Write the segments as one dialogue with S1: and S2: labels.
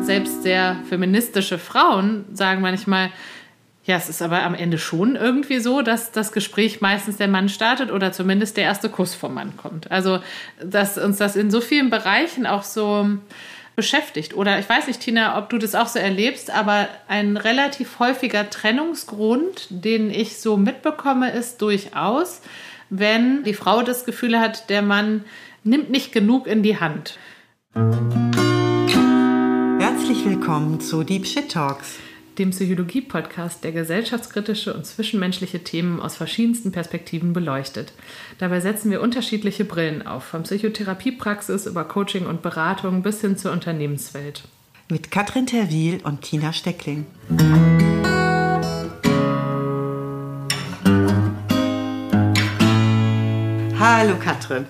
S1: Selbst sehr feministische Frauen sagen manchmal, ja, es ist aber am Ende schon irgendwie so, dass das Gespräch meistens der Mann startet oder zumindest der erste Kuss vom Mann kommt. Also, dass uns das in so vielen Bereichen auch so beschäftigt. Oder ich weiß nicht, Tina, ob du das auch so erlebst, aber ein relativ häufiger Trennungsgrund, den ich so mitbekomme, ist durchaus, wenn die Frau das Gefühl hat, der Mann nimmt nicht genug in die Hand.
S2: Herzlich willkommen zu Deep Shit Talks
S1: dem Psychologie-Podcast, der gesellschaftskritische und zwischenmenschliche Themen aus verschiedensten Perspektiven beleuchtet. Dabei setzen wir unterschiedliche Brillen auf, von Psychotherapiepraxis über Coaching und Beratung bis hin zur Unternehmenswelt.
S2: Mit Katrin Terwil und Tina Steckling. Hallo Katrin.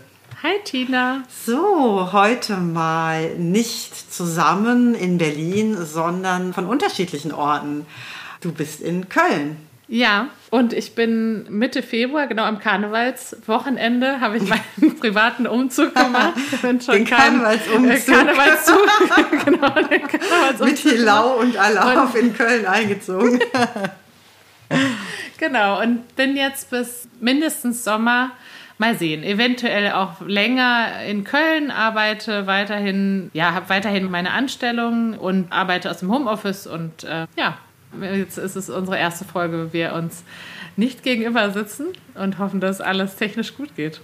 S1: Hi Tina.
S2: So, heute mal nicht zusammen in Berlin, sondern von unterschiedlichen Orten. Du bist in Köln.
S1: Ja, und ich bin Mitte Februar, genau am Karnevalswochenende, habe ich meinen privaten Umzug gemacht.
S2: den Karnevalsumzug. Äh,
S1: Karnevalszug.
S2: genau, den Karnevalsumzug. Mit Hilau und Alauf in Köln eingezogen.
S1: genau, und bin jetzt bis mindestens Sommer mal sehen. Eventuell auch länger in Köln, arbeite weiterhin, ja, habe weiterhin meine Anstellung und arbeite aus dem Homeoffice und äh, ja, jetzt ist es unsere erste Folge, wo wir uns nicht gegenüber sitzen und hoffen, dass alles technisch gut geht.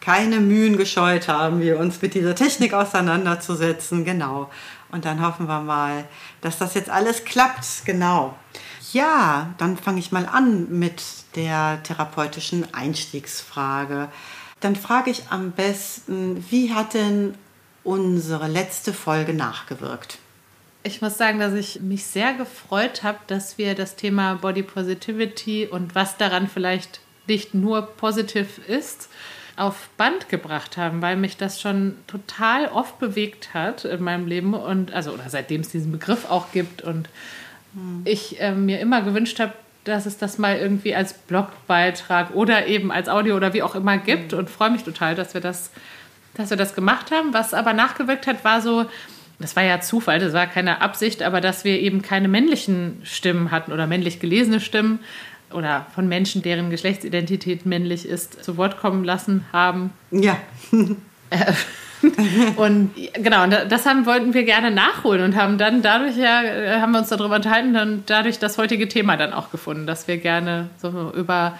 S2: Keine Mühen gescheut haben wir, uns mit dieser Technik auseinanderzusetzen, genau. Und dann hoffen wir mal, dass das jetzt alles klappt, genau. Ja, dann fange ich mal an mit der therapeutischen Einstiegsfrage. Dann frage ich am besten, wie hat denn unsere letzte Folge nachgewirkt?
S1: Ich muss sagen, dass ich mich sehr gefreut habe, dass wir das Thema Body Positivity und was daran vielleicht nicht nur positiv ist, auf Band gebracht haben, weil mich das schon total oft bewegt hat in meinem Leben und also oder seitdem es diesen Begriff auch gibt und hm. ich äh, mir immer gewünscht habe, dass es das mal irgendwie als Blogbeitrag oder eben als Audio oder wie auch immer gibt mhm. und freue mich total, dass wir das, dass wir das gemacht haben. Was aber nachgewirkt hat, war so, das war ja Zufall, das war keine Absicht, aber dass wir eben keine männlichen Stimmen hatten oder männlich gelesene Stimmen oder von Menschen, deren Geschlechtsidentität männlich ist, zu Wort kommen lassen haben.
S2: Ja.
S1: Und genau, und das haben, wollten wir gerne nachholen und haben dann dadurch ja, äh, haben wir uns darüber unterhalten und dadurch das heutige Thema dann auch gefunden, dass wir gerne so über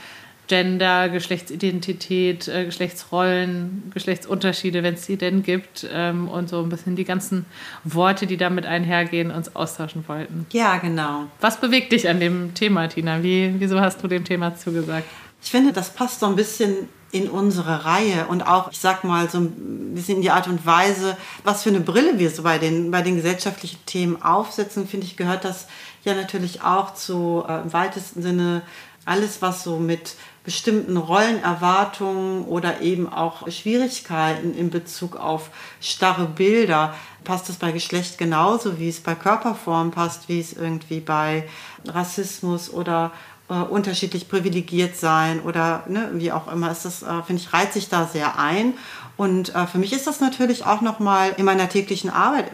S1: Gender, Geschlechtsidentität, äh, Geschlechtsrollen, Geschlechtsunterschiede, wenn es die denn gibt, ähm, und so ein bisschen die ganzen Worte, die damit einhergehen, uns austauschen wollten.
S2: Ja, genau.
S1: Was bewegt dich an dem Thema, Tina? Wie, wieso hast du dem Thema zugesagt?
S2: Ich finde, das passt so ein bisschen in unsere Reihe und auch, ich sag mal, so ein bisschen in die Art und Weise, was für eine Brille wir so bei den, bei den gesellschaftlichen Themen aufsetzen, finde ich, gehört das ja natürlich auch zu äh, im weitesten Sinne alles, was so mit bestimmten Rollenerwartungen oder eben auch Schwierigkeiten in Bezug auf starre Bilder passt es bei Geschlecht genauso, wie es bei Körperform passt, wie es irgendwie bei Rassismus oder äh, unterschiedlich privilegiert sein oder ne, wie auch immer ist das, äh, finde ich, reiht sich da sehr ein. Und äh, für mich ist das natürlich auch nochmal in meiner täglichen Arbeit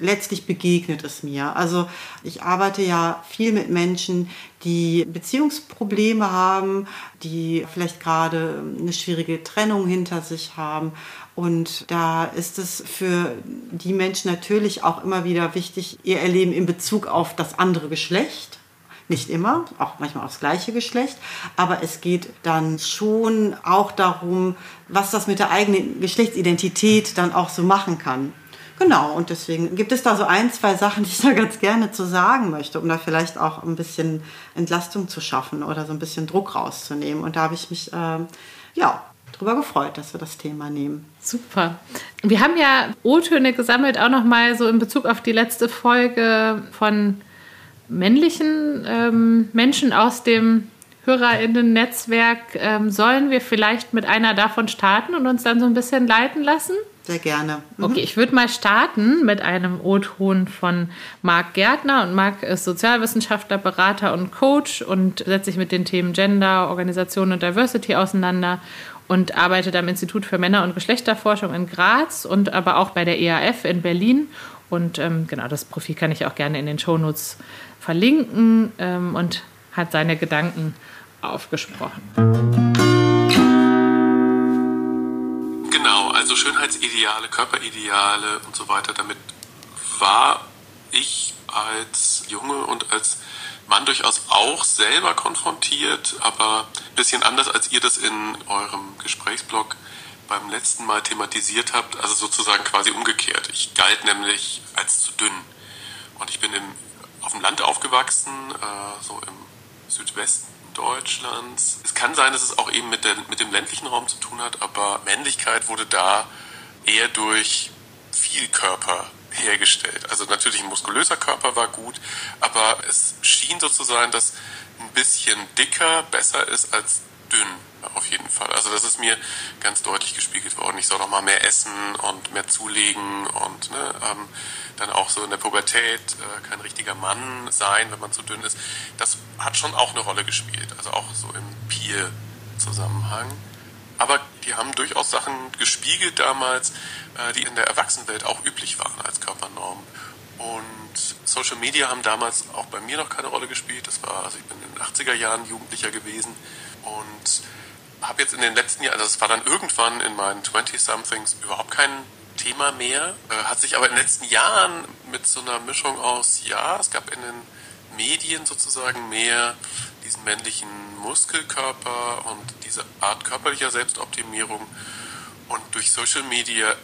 S2: letztlich begegnet es mir. Also ich arbeite ja viel mit Menschen, die Beziehungsprobleme haben, die vielleicht gerade eine schwierige Trennung hinter sich haben. Und da ist es für die Menschen natürlich auch immer wieder wichtig, ihr Erleben in Bezug auf das andere Geschlecht nicht immer, auch manchmal aufs gleiche Geschlecht, aber es geht dann schon auch darum, was das mit der eigenen Geschlechtsidentität dann auch so machen kann. Genau, und deswegen gibt es da so ein, zwei Sachen, die ich da ganz gerne zu sagen möchte, um da vielleicht auch ein bisschen Entlastung zu schaffen oder so ein bisschen Druck rauszunehmen. Und da habe ich mich, äh, ja, darüber gefreut, dass wir das Thema nehmen.
S1: Super. Wir haben ja O-Töne gesammelt, auch nochmal so in Bezug auf die letzte Folge von männlichen ähm, Menschen aus dem HörerInnen-Netzwerk. Ähm, sollen wir vielleicht mit einer davon starten und uns dann so ein bisschen leiten lassen?
S2: Sehr gerne.
S1: Mhm. Okay, ich würde mal starten mit einem O-Ton von Marc Gärtner. Und Marc ist Sozialwissenschaftler, Berater und Coach und setzt sich mit den Themen Gender, Organisation und Diversity auseinander und arbeitet am Institut für Männer- und Geschlechterforschung in Graz und aber auch bei der EAF in Berlin. Und ähm, genau, das Profil kann ich auch gerne in den Shownotes verlinken ähm, und hat seine Gedanken aufgesprochen.
S3: Genau, also Schönheitsideale, Körperideale und so weiter, damit war ich als Junge und als Mann durchaus auch selber konfrontiert, aber ein bisschen anders, als ihr das in eurem Gesprächsblog beim letzten Mal thematisiert habt, also sozusagen quasi umgekehrt. Ich galt nämlich als zu dünn. Und ich bin im, auf dem Land aufgewachsen, äh, so im Südwesten Deutschlands. Es kann sein, dass es auch eben mit, der, mit dem ländlichen Raum zu tun hat, aber Männlichkeit wurde da eher durch viel Körper hergestellt. Also natürlich ein muskulöser Körper war gut, aber es schien so zu sein, dass ein bisschen dicker besser ist als dünn auf jeden Fall. Also das ist mir ganz deutlich gespiegelt worden. Ich soll noch mal mehr essen und mehr zulegen und ne, ähm, dann auch so in der Pubertät äh, kein richtiger Mann sein, wenn man zu dünn ist. Das hat schon auch eine Rolle gespielt, also auch so im Peer-Zusammenhang. Aber die haben durchaus Sachen gespiegelt damals, äh, die in der Erwachsenenwelt auch üblich waren als Körpernorm. Und Social Media haben damals auch bei mir noch keine Rolle gespielt. Das war, also ich bin in den 80er Jahren Jugendlicher gewesen und habe jetzt in den letzten Jahren, also es war dann irgendwann in meinen 20-somethings überhaupt kein Thema mehr, äh, hat sich aber in den letzten Jahren mit so einer Mischung aus, ja, es gab in den Medien sozusagen mehr diesen männlichen Muskelkörper und diese Art körperlicher Selbstoptimierung. Und durch Social Media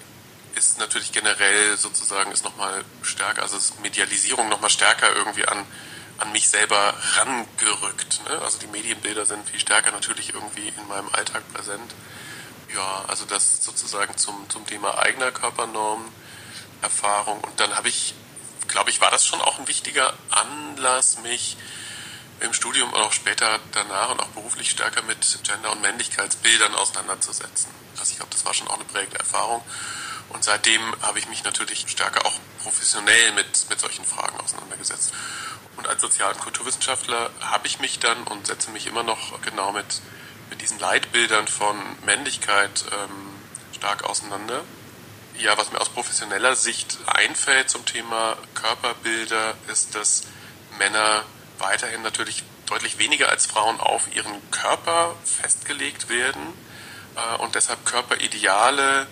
S3: ist natürlich generell sozusagen ist nochmal stärker, also ist Medialisierung nochmal stärker irgendwie an, an mich selber rangerückt. Ne? Also die Medienbilder sind viel stärker natürlich irgendwie in meinem Alltag präsent. Ja, also das sozusagen zum, zum Thema eigener Körpernorm, Erfahrung. Und dann habe ich, glaube ich, war das schon auch ein wichtiger Anlass, mich im Studium und auch später danach und auch beruflich stärker mit Gender- und Männlichkeitsbildern auseinanderzusetzen. Also ich glaube, das war schon auch eine prägende Erfahrung. Und seitdem habe ich mich natürlich stärker auch professionell mit, mit solchen Fragen auseinandergesetzt. Und als Sozial- und Kulturwissenschaftler habe ich mich dann und setze mich immer noch genau mit, mit diesen Leitbildern von Männlichkeit ähm, stark auseinander. Ja, was mir aus professioneller Sicht einfällt zum Thema Körperbilder, ist, dass Männer weiterhin natürlich deutlich weniger als Frauen auf ihren Körper festgelegt werden äh, und deshalb Körperideale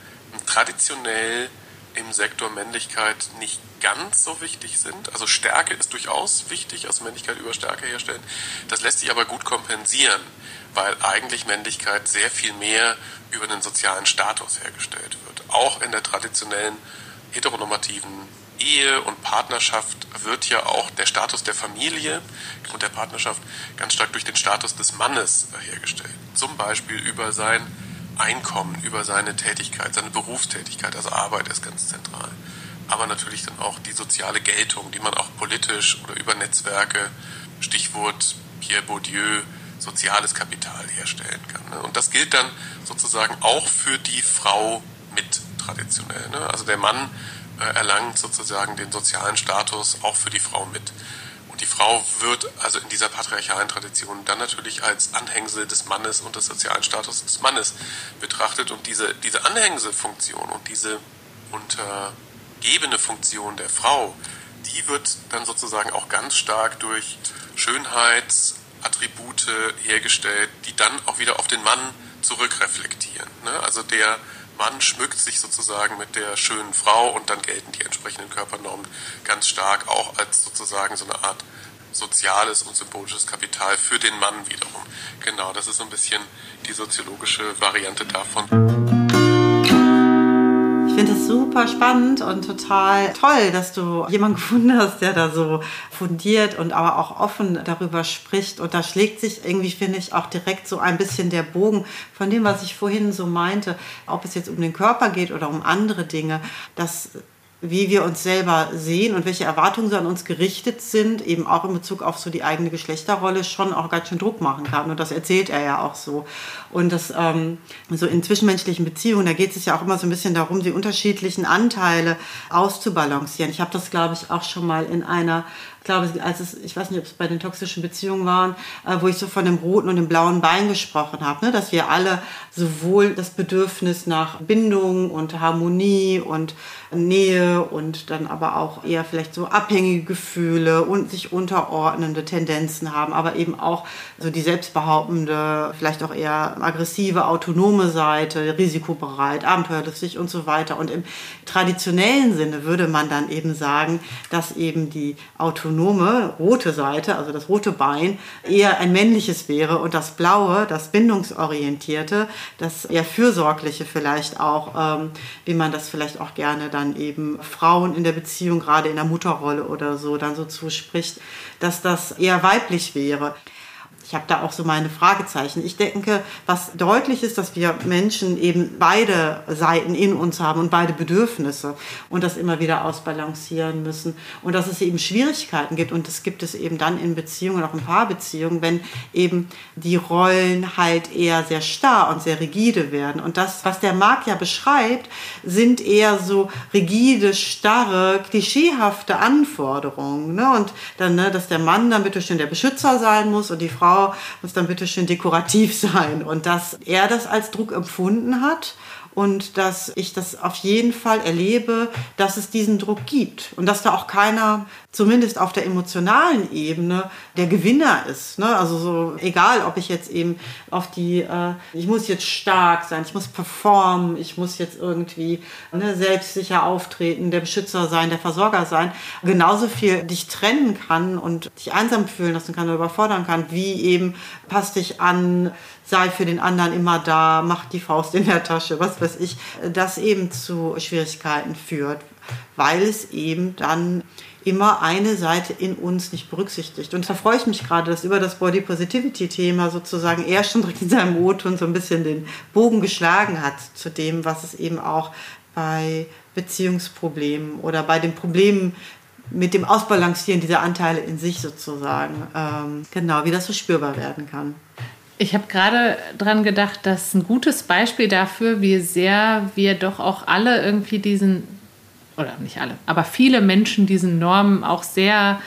S3: traditionell im Sektor Männlichkeit nicht ganz so wichtig sind. Also Stärke ist durchaus wichtig, also Männlichkeit über Stärke herstellen. Das lässt sich aber gut kompensieren, weil eigentlich Männlichkeit sehr viel mehr über den sozialen Status hergestellt wird. Auch in der traditionellen heteronormativen Ehe und Partnerschaft wird ja auch der Status der Familie und der Partnerschaft ganz stark durch den Status des Mannes hergestellt. Zum Beispiel über sein Einkommen, über seine Tätigkeit, seine Berufstätigkeit, also Arbeit ist ganz zentral. Aber natürlich dann auch die soziale Geltung, die man auch politisch oder über Netzwerke, Stichwort Pierre Bourdieu, soziales Kapital herstellen kann. Ne? Und das gilt dann sozusagen auch für die Frau mit traditionell. Ne? Also der Mann äh, erlangt sozusagen den sozialen Status auch für die Frau mit. Die Frau wird also in dieser patriarchalen Tradition dann natürlich als Anhängsel des Mannes und des sozialen Status des Mannes betrachtet. Und diese, diese Anhängselfunktion und diese untergebene Funktion der Frau, die wird dann sozusagen auch ganz stark durch Schönheitsattribute hergestellt, die dann auch wieder auf den Mann zurückreflektieren. Ne? Also der Mann schmückt sich sozusagen mit der schönen Frau und dann gelten die entsprechenden Körpernormen ganz stark auch als sozusagen so eine Art soziales und symbolisches Kapital für den Mann wiederum. Genau, das ist so ein bisschen die soziologische Variante davon.
S2: Ich finde es super spannend und total toll, dass du jemanden gefunden hast, der da so fundiert und aber auch offen darüber spricht. Und da schlägt sich irgendwie, finde ich, auch direkt so ein bisschen der Bogen von dem, was ich vorhin so meinte, ob es jetzt um den Körper geht oder um andere Dinge, dass wie wir uns selber sehen und welche Erwartungen so an uns gerichtet sind, eben auch in Bezug auf so die eigene Geschlechterrolle, schon auch ganz schön Druck machen kann. Und das erzählt er ja auch so. Und das ähm, so in zwischenmenschlichen Beziehungen, da geht es ja auch immer so ein bisschen darum, die unterschiedlichen Anteile auszubalancieren. Ich habe das, glaube ich, auch schon mal in einer Ich glaube, als es, ich weiß nicht, ob es bei den toxischen Beziehungen waren, äh, wo ich so von dem roten und dem blauen Bein gesprochen habe, ne? dass wir alle sowohl das Bedürfnis nach Bindung und Harmonie und Nähe und dann aber auch eher vielleicht so abhängige Gefühle und sich unterordnende Tendenzen haben, aber eben auch so die selbstbehauptende, vielleicht auch eher aggressive, autonome Seite, risikobereit, abenteuerlustig und so weiter. Und im traditionellen Sinne würde man dann eben sagen, dass eben die autonome rote Seite, also das rote Bein, eher ein männliches wäre und das blaue, das bindungsorientierte, das eher fürsorgliche vielleicht auch, ähm, wie man das vielleicht auch gerne dann dann eben Frauen in der Beziehung, gerade in der Mutterrolle oder so, dann so zuspricht, dass das eher weiblich wäre ich habe da auch so meine Fragezeichen. Ich denke, was deutlich ist, dass wir Menschen eben beide Seiten in uns haben und beide Bedürfnisse und das immer wieder ausbalancieren müssen und dass es eben Schwierigkeiten gibt und das gibt es eben dann in Beziehungen, auch in Paarbeziehungen, wenn eben die Rollen halt eher sehr starr und sehr rigide werden. Und das, was der Marc ja beschreibt, sind eher so rigide, starre, klischeehafte Anforderungen. Ne? Und dann, ne, dass der Mann dann bitte schön der Beschützer sein muss und die Frau muss dann bitte schön dekorativ sein. Und dass er das als Druck empfunden hat und dass ich das auf jeden Fall erlebe, dass es diesen Druck gibt und dass da auch keiner, zumindest auf der emotionalen Ebene, der Gewinner ist. Ne? Also so egal, ob ich jetzt eben auf die, äh, ich muss jetzt stark sein, ich muss performen, ich muss jetzt irgendwie ne, selbstsicher auftreten, der Beschützer sein, der Versorger sein, genauso viel dich trennen kann und dich einsam fühlen lassen kann oder überfordern kann, wie eben passt dich an, sei für den anderen immer da, macht die Faust in der Tasche, was weiß ich, das eben zu Schwierigkeiten führt, weil es eben dann immer eine Seite in uns nicht berücksichtigt. Und da freue ich mich gerade, dass über das Body Positivity Thema sozusagen er schon in seinem O-Ton so ein bisschen den Bogen geschlagen hat zu dem, was es eben auch bei Beziehungsproblemen oder bei den Problemen mit dem Ausbalancieren dieser Anteile in sich sozusagen, ähm, genau, wie das so spürbar werden kann.
S1: Ich habe gerade dran gedacht, dass ein gutes Beispiel dafür, wie sehr wir doch auch alle irgendwie diesen, oder nicht alle, aber viele Menschen diesen Normen auch sehr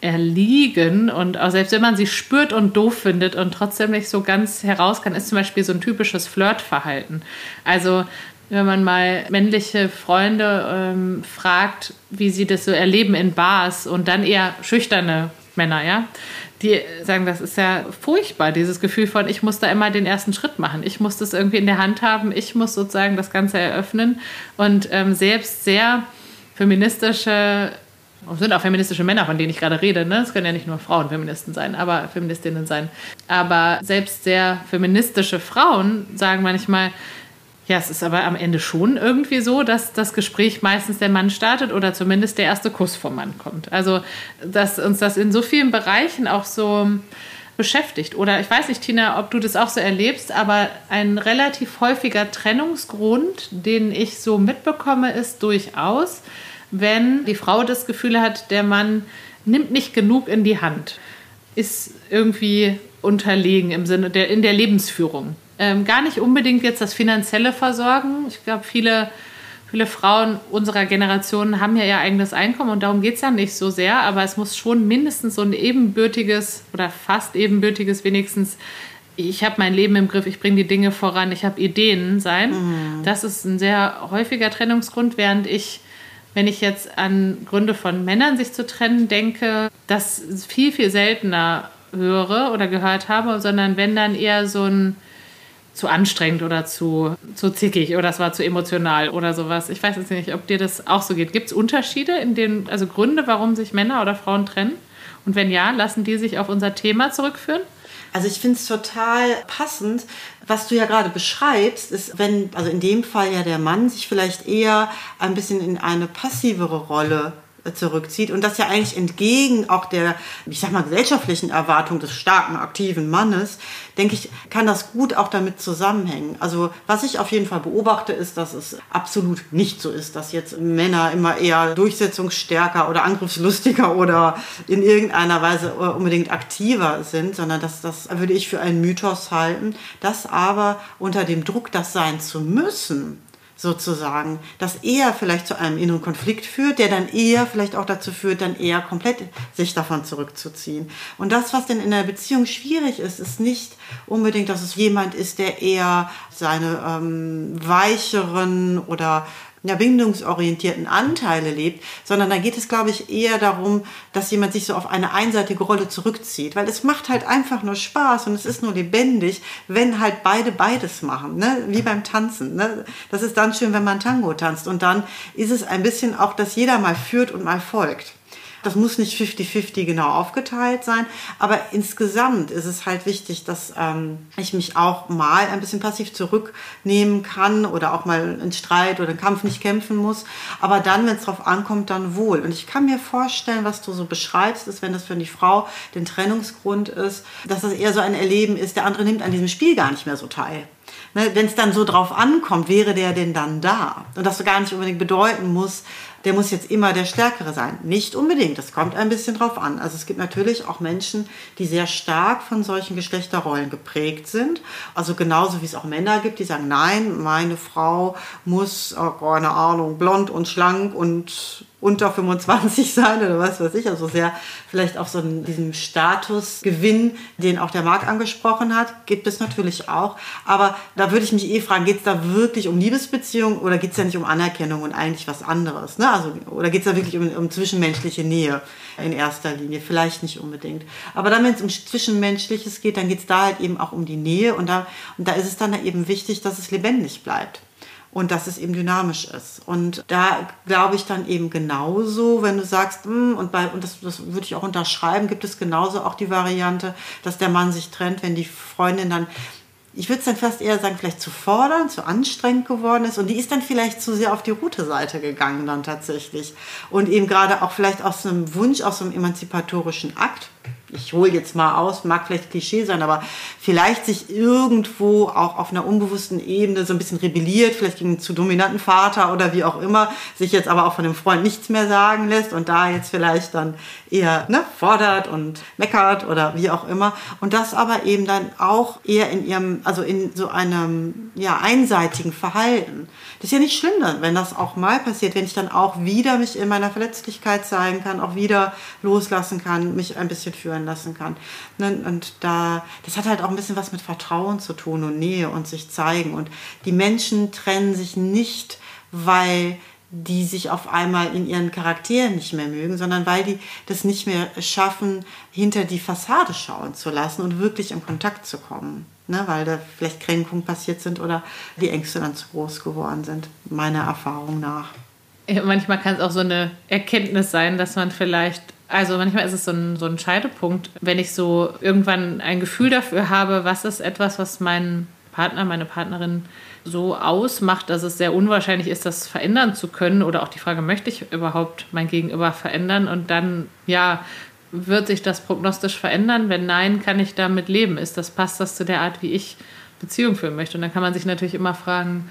S1: erliegen und auch selbst wenn man sie spürt und doof findet und trotzdem nicht so ganz heraus kann, ist zum Beispiel so ein typisches Flirtverhalten. Also wenn man mal männliche Freunde ähm, fragt, wie sie das so erleben in Bars und dann eher schüchterne Männer, ja, die sagen, das ist ja furchtbar, dieses Gefühl von, ich muss da immer den ersten Schritt machen. Ich muss das irgendwie in der Hand haben. Ich muss sozusagen das Ganze eröffnen. Und ähm, selbst sehr feministische, sind auch feministische Männer, von denen ich gerade rede. Ne? Es können ja nicht nur Frauen Feministen sein, aber Feministinnen sein. Aber selbst sehr feministische Frauen sagen manchmal, ja, es ist aber am Ende schon irgendwie so, dass das Gespräch meistens der Mann startet oder zumindest der erste Kuss vom Mann kommt. Also, dass uns das in so vielen Bereichen auch so beschäftigt. Oder ich weiß nicht, Tina, ob du das auch so erlebst, aber ein relativ häufiger Trennungsgrund, den ich so mitbekomme, ist durchaus, wenn die Frau das Gefühl hat, der Mann nimmt nicht genug in die Hand, ist irgendwie unterlegen im Sinne der in der Lebensführung. Ähm, gar nicht unbedingt jetzt das finanzielle Versorgen. Ich glaube, viele, viele Frauen unserer Generation haben ja ihr eigenes Einkommen und darum geht es ja nicht so sehr, aber es muss schon mindestens so ein ebenbürtiges oder fast ebenbürtiges wenigstens ich habe mein Leben im Griff, ich bringe die Dinge voran, ich habe Ideen sein. Mhm. Das ist ein sehr häufiger Trennungsgrund, während ich, wenn ich jetzt an Gründe von Männern sich zu trennen denke, das viel, viel seltener höre oder gehört habe, sondern wenn dann eher so ein zu anstrengend oder zu, zu zickig oder es war zu emotional oder sowas. Ich weiß jetzt nicht, ob dir das auch so geht. Gibt es Unterschiede in den, also Gründe, warum sich Männer oder Frauen trennen? Und wenn ja, lassen die sich auf unser Thema zurückführen?
S2: Also ich finde es total passend, was du ja gerade beschreibst, ist, wenn, also in dem Fall ja der Mann sich vielleicht eher ein bisschen in eine passivere Rolle zurückzieht und das ja eigentlich entgegen auch der, ich sag mal, gesellschaftlichen Erwartung des starken, aktiven Mannes, denke ich, kann das gut auch damit zusammenhängen. Also was ich auf jeden Fall beobachte, ist, dass es absolut nicht so ist, dass jetzt Männer immer eher durchsetzungsstärker oder angriffslustiger oder in irgendeiner Weise unbedingt aktiver sind, sondern dass das würde ich für einen Mythos halten, dass aber unter dem Druck, das sein zu müssen, sozusagen, das eher vielleicht zu einem inneren Konflikt führt, der dann eher vielleicht auch dazu führt, dann eher komplett sich davon zurückzuziehen. Und das, was denn in der Beziehung schwierig ist, ist nicht unbedingt, dass es jemand ist, der eher seine ähm, weicheren oder ja, bindungsorientierten Anteile lebt, sondern da geht es, glaube ich, eher darum, dass jemand sich so auf eine einseitige Rolle zurückzieht. Weil es macht halt einfach nur Spaß und es ist nur lebendig, wenn halt beide beides machen, ne? wie beim Tanzen. Ne? Das ist dann schön, wenn man Tango tanzt. Und dann ist es ein bisschen auch, dass jeder mal führt und mal folgt. Das muss nicht 50-50 genau aufgeteilt sein, aber insgesamt ist es halt wichtig, dass ähm, ich mich auch mal ein bisschen passiv zurücknehmen kann oder auch mal in Streit oder einen Kampf nicht kämpfen muss. Aber dann, wenn es drauf ankommt, dann wohl. Und ich kann mir vorstellen, was du so beschreibst, ist, wenn das für die Frau den Trennungsgrund ist, dass das eher so ein Erleben ist, der andere nimmt an diesem Spiel gar nicht mehr so teil. Ne, wenn es dann so drauf ankommt, wäre der denn dann da? Und das gar nicht unbedingt bedeuten muss, der muss jetzt immer der Stärkere sein. Nicht unbedingt, das kommt ein bisschen drauf an. Also es gibt natürlich auch Menschen, die sehr stark von solchen Geschlechterrollen geprägt sind. Also genauso wie es auch Männer gibt, die sagen, nein, meine Frau muss, oh, keine Ahnung, blond und schlank und unter 25 sein oder was weiß ich, also sehr vielleicht auch so einen, diesen Statusgewinn, den auch der Marc angesprochen hat, gibt es natürlich auch. Aber da würde ich mich eh fragen, geht es da wirklich um Liebesbeziehungen oder geht es ja nicht um Anerkennung und eigentlich was anderes? Ne? Also, oder geht es da wirklich um, um zwischenmenschliche Nähe in erster Linie? Vielleicht nicht unbedingt. Aber dann, wenn es um Zwischenmenschliches geht, dann geht es da halt eben auch um die Nähe und da, und da ist es dann eben wichtig, dass es lebendig bleibt und dass es eben dynamisch ist. Und da glaube ich dann eben genauso, wenn du sagst, hm, und, bei, und das, das würde ich auch unterschreiben, gibt es genauso auch die Variante, dass der Mann sich trennt, wenn die Freundin dann ich würde es dann fast eher sagen, vielleicht zu fordern, zu anstrengend geworden ist. Und die ist dann vielleicht zu sehr auf die Route-Seite gegangen dann tatsächlich. Und eben gerade auch vielleicht aus einem Wunsch, aus einem emanzipatorischen Akt ich hole jetzt mal aus, mag vielleicht Klischee sein, aber vielleicht sich irgendwo auch auf einer unbewussten Ebene so ein bisschen rebelliert, vielleicht gegen einen zu dominanten Vater oder wie auch immer, sich jetzt aber auch von dem Freund nichts mehr sagen lässt und da jetzt vielleicht dann eher ne, fordert und meckert oder wie auch immer. Und das aber eben dann auch eher in ihrem, also in so einem ja, einseitigen Verhalten. Das ist ja nicht schlimm, wenn das auch mal passiert, wenn ich dann auch wieder mich in meiner Verletzlichkeit zeigen kann, auch wieder loslassen kann, mich ein bisschen führen lassen kann. Ne, und da, das hat halt auch ein bisschen was mit Vertrauen zu tun und Nähe und sich zeigen. Und die Menschen trennen sich nicht, weil die sich auf einmal in ihren Charakteren nicht mehr mögen, sondern weil die das nicht mehr schaffen, hinter die Fassade schauen zu lassen und wirklich in Kontakt zu kommen ne, weil da vielleicht Kränkungen passiert sind oder die Ängste dann zu groß geworden sind, meiner Erfahrung nach.
S1: Ja, manchmal kann es auch so eine Erkenntnis sein, dass man vielleicht, also manchmal ist es so ein, so ein Scheidepunkt, wenn ich so irgendwann ein Gefühl dafür habe, was ist etwas, was mein Partner, meine Partnerin so ausmacht, dass es sehr unwahrscheinlich ist, das verändern zu können oder auch die Frage, möchte ich überhaupt mein Gegenüber verändern und dann, ja, wird sich das prognostisch verändern? Wenn nein, kann ich damit leben? Ist das, passt das zu der Art, wie ich Beziehung führen möchte? Und dann kann man sich natürlich immer fragen,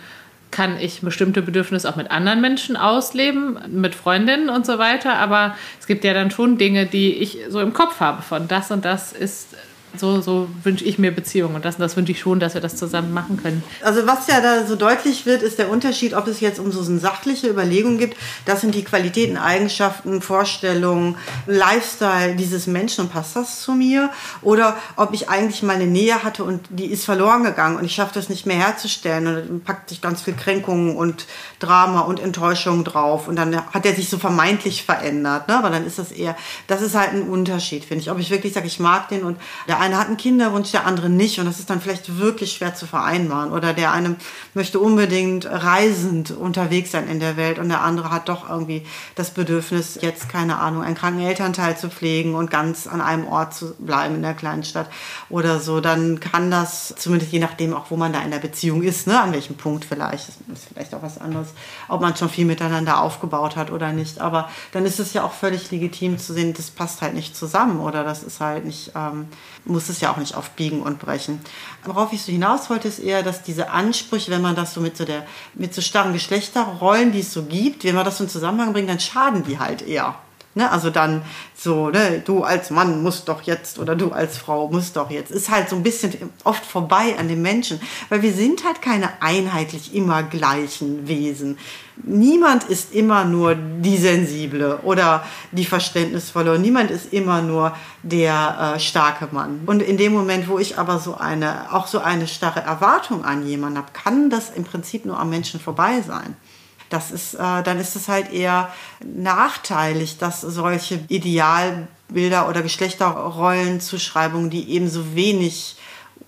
S1: kann ich bestimmte Bedürfnisse auch mit anderen Menschen ausleben, mit Freundinnen und so weiter. Aber es gibt ja dann schon Dinge, die ich so im Kopf habe von das und das ist so, so wünsche ich mir Beziehungen und das, das wünsche ich schon, dass wir das zusammen machen können.
S2: Also was ja da so deutlich wird, ist der Unterschied, ob es jetzt um so eine sachliche Überlegung gibt, das sind die Qualitäten, Eigenschaften, Vorstellungen, Lifestyle dieses Menschen und passt das zu mir oder ob ich eigentlich mal eine Nähe hatte und die ist verloren gegangen und ich schaffe das nicht mehr herzustellen und dann packt sich ganz viel Kränkungen und Drama und Enttäuschung drauf und dann hat er sich so vermeintlich verändert, ne? aber dann ist das eher, das ist halt ein Unterschied, finde ich, ob ich wirklich sage, ich mag den und der eine hat einen Kinderwunsch, der andere nicht. Und das ist dann vielleicht wirklich schwer zu vereinbaren. Oder der eine möchte unbedingt reisend unterwegs sein in der Welt und der andere hat doch irgendwie das Bedürfnis, jetzt, keine Ahnung, einen kranken Elternteil zu pflegen und ganz an einem Ort zu bleiben in der kleinen Stadt oder so. Dann kann das, zumindest je nachdem auch, wo man da in der Beziehung ist, ne, an welchem Punkt vielleicht, das ist vielleicht auch was anderes, ob man schon viel miteinander aufgebaut hat oder nicht. Aber dann ist es ja auch völlig legitim zu sehen, das passt halt nicht zusammen oder das ist halt nicht, ähm, muss es ja auch nicht auf Biegen und Brechen. Worauf ich so hinaus wollte, ist eher, dass diese Ansprüche, wenn man das so mit so der, mit so starren Geschlechterrollen, die es so gibt, wenn man das so in Zusammenhang bringt, dann schaden die halt eher. Ne? Also dann so, ne, du als Mann musst doch jetzt oder du als Frau musst doch jetzt. Ist halt so ein bisschen oft vorbei an den Menschen, weil wir sind halt keine einheitlich immer gleichen Wesen. Niemand ist immer nur die Sensible oder die Verständnisvolle und niemand ist immer nur der äh, starke Mann. Und in dem Moment, wo ich aber so eine, auch so eine starre Erwartung an jemanden habe, kann das im Prinzip nur am Menschen vorbei sein das ist, äh, dann ist es halt eher nachteilig, dass solche Idealbilder oder Geschlechterrollenzuschreibungen, die eben so wenig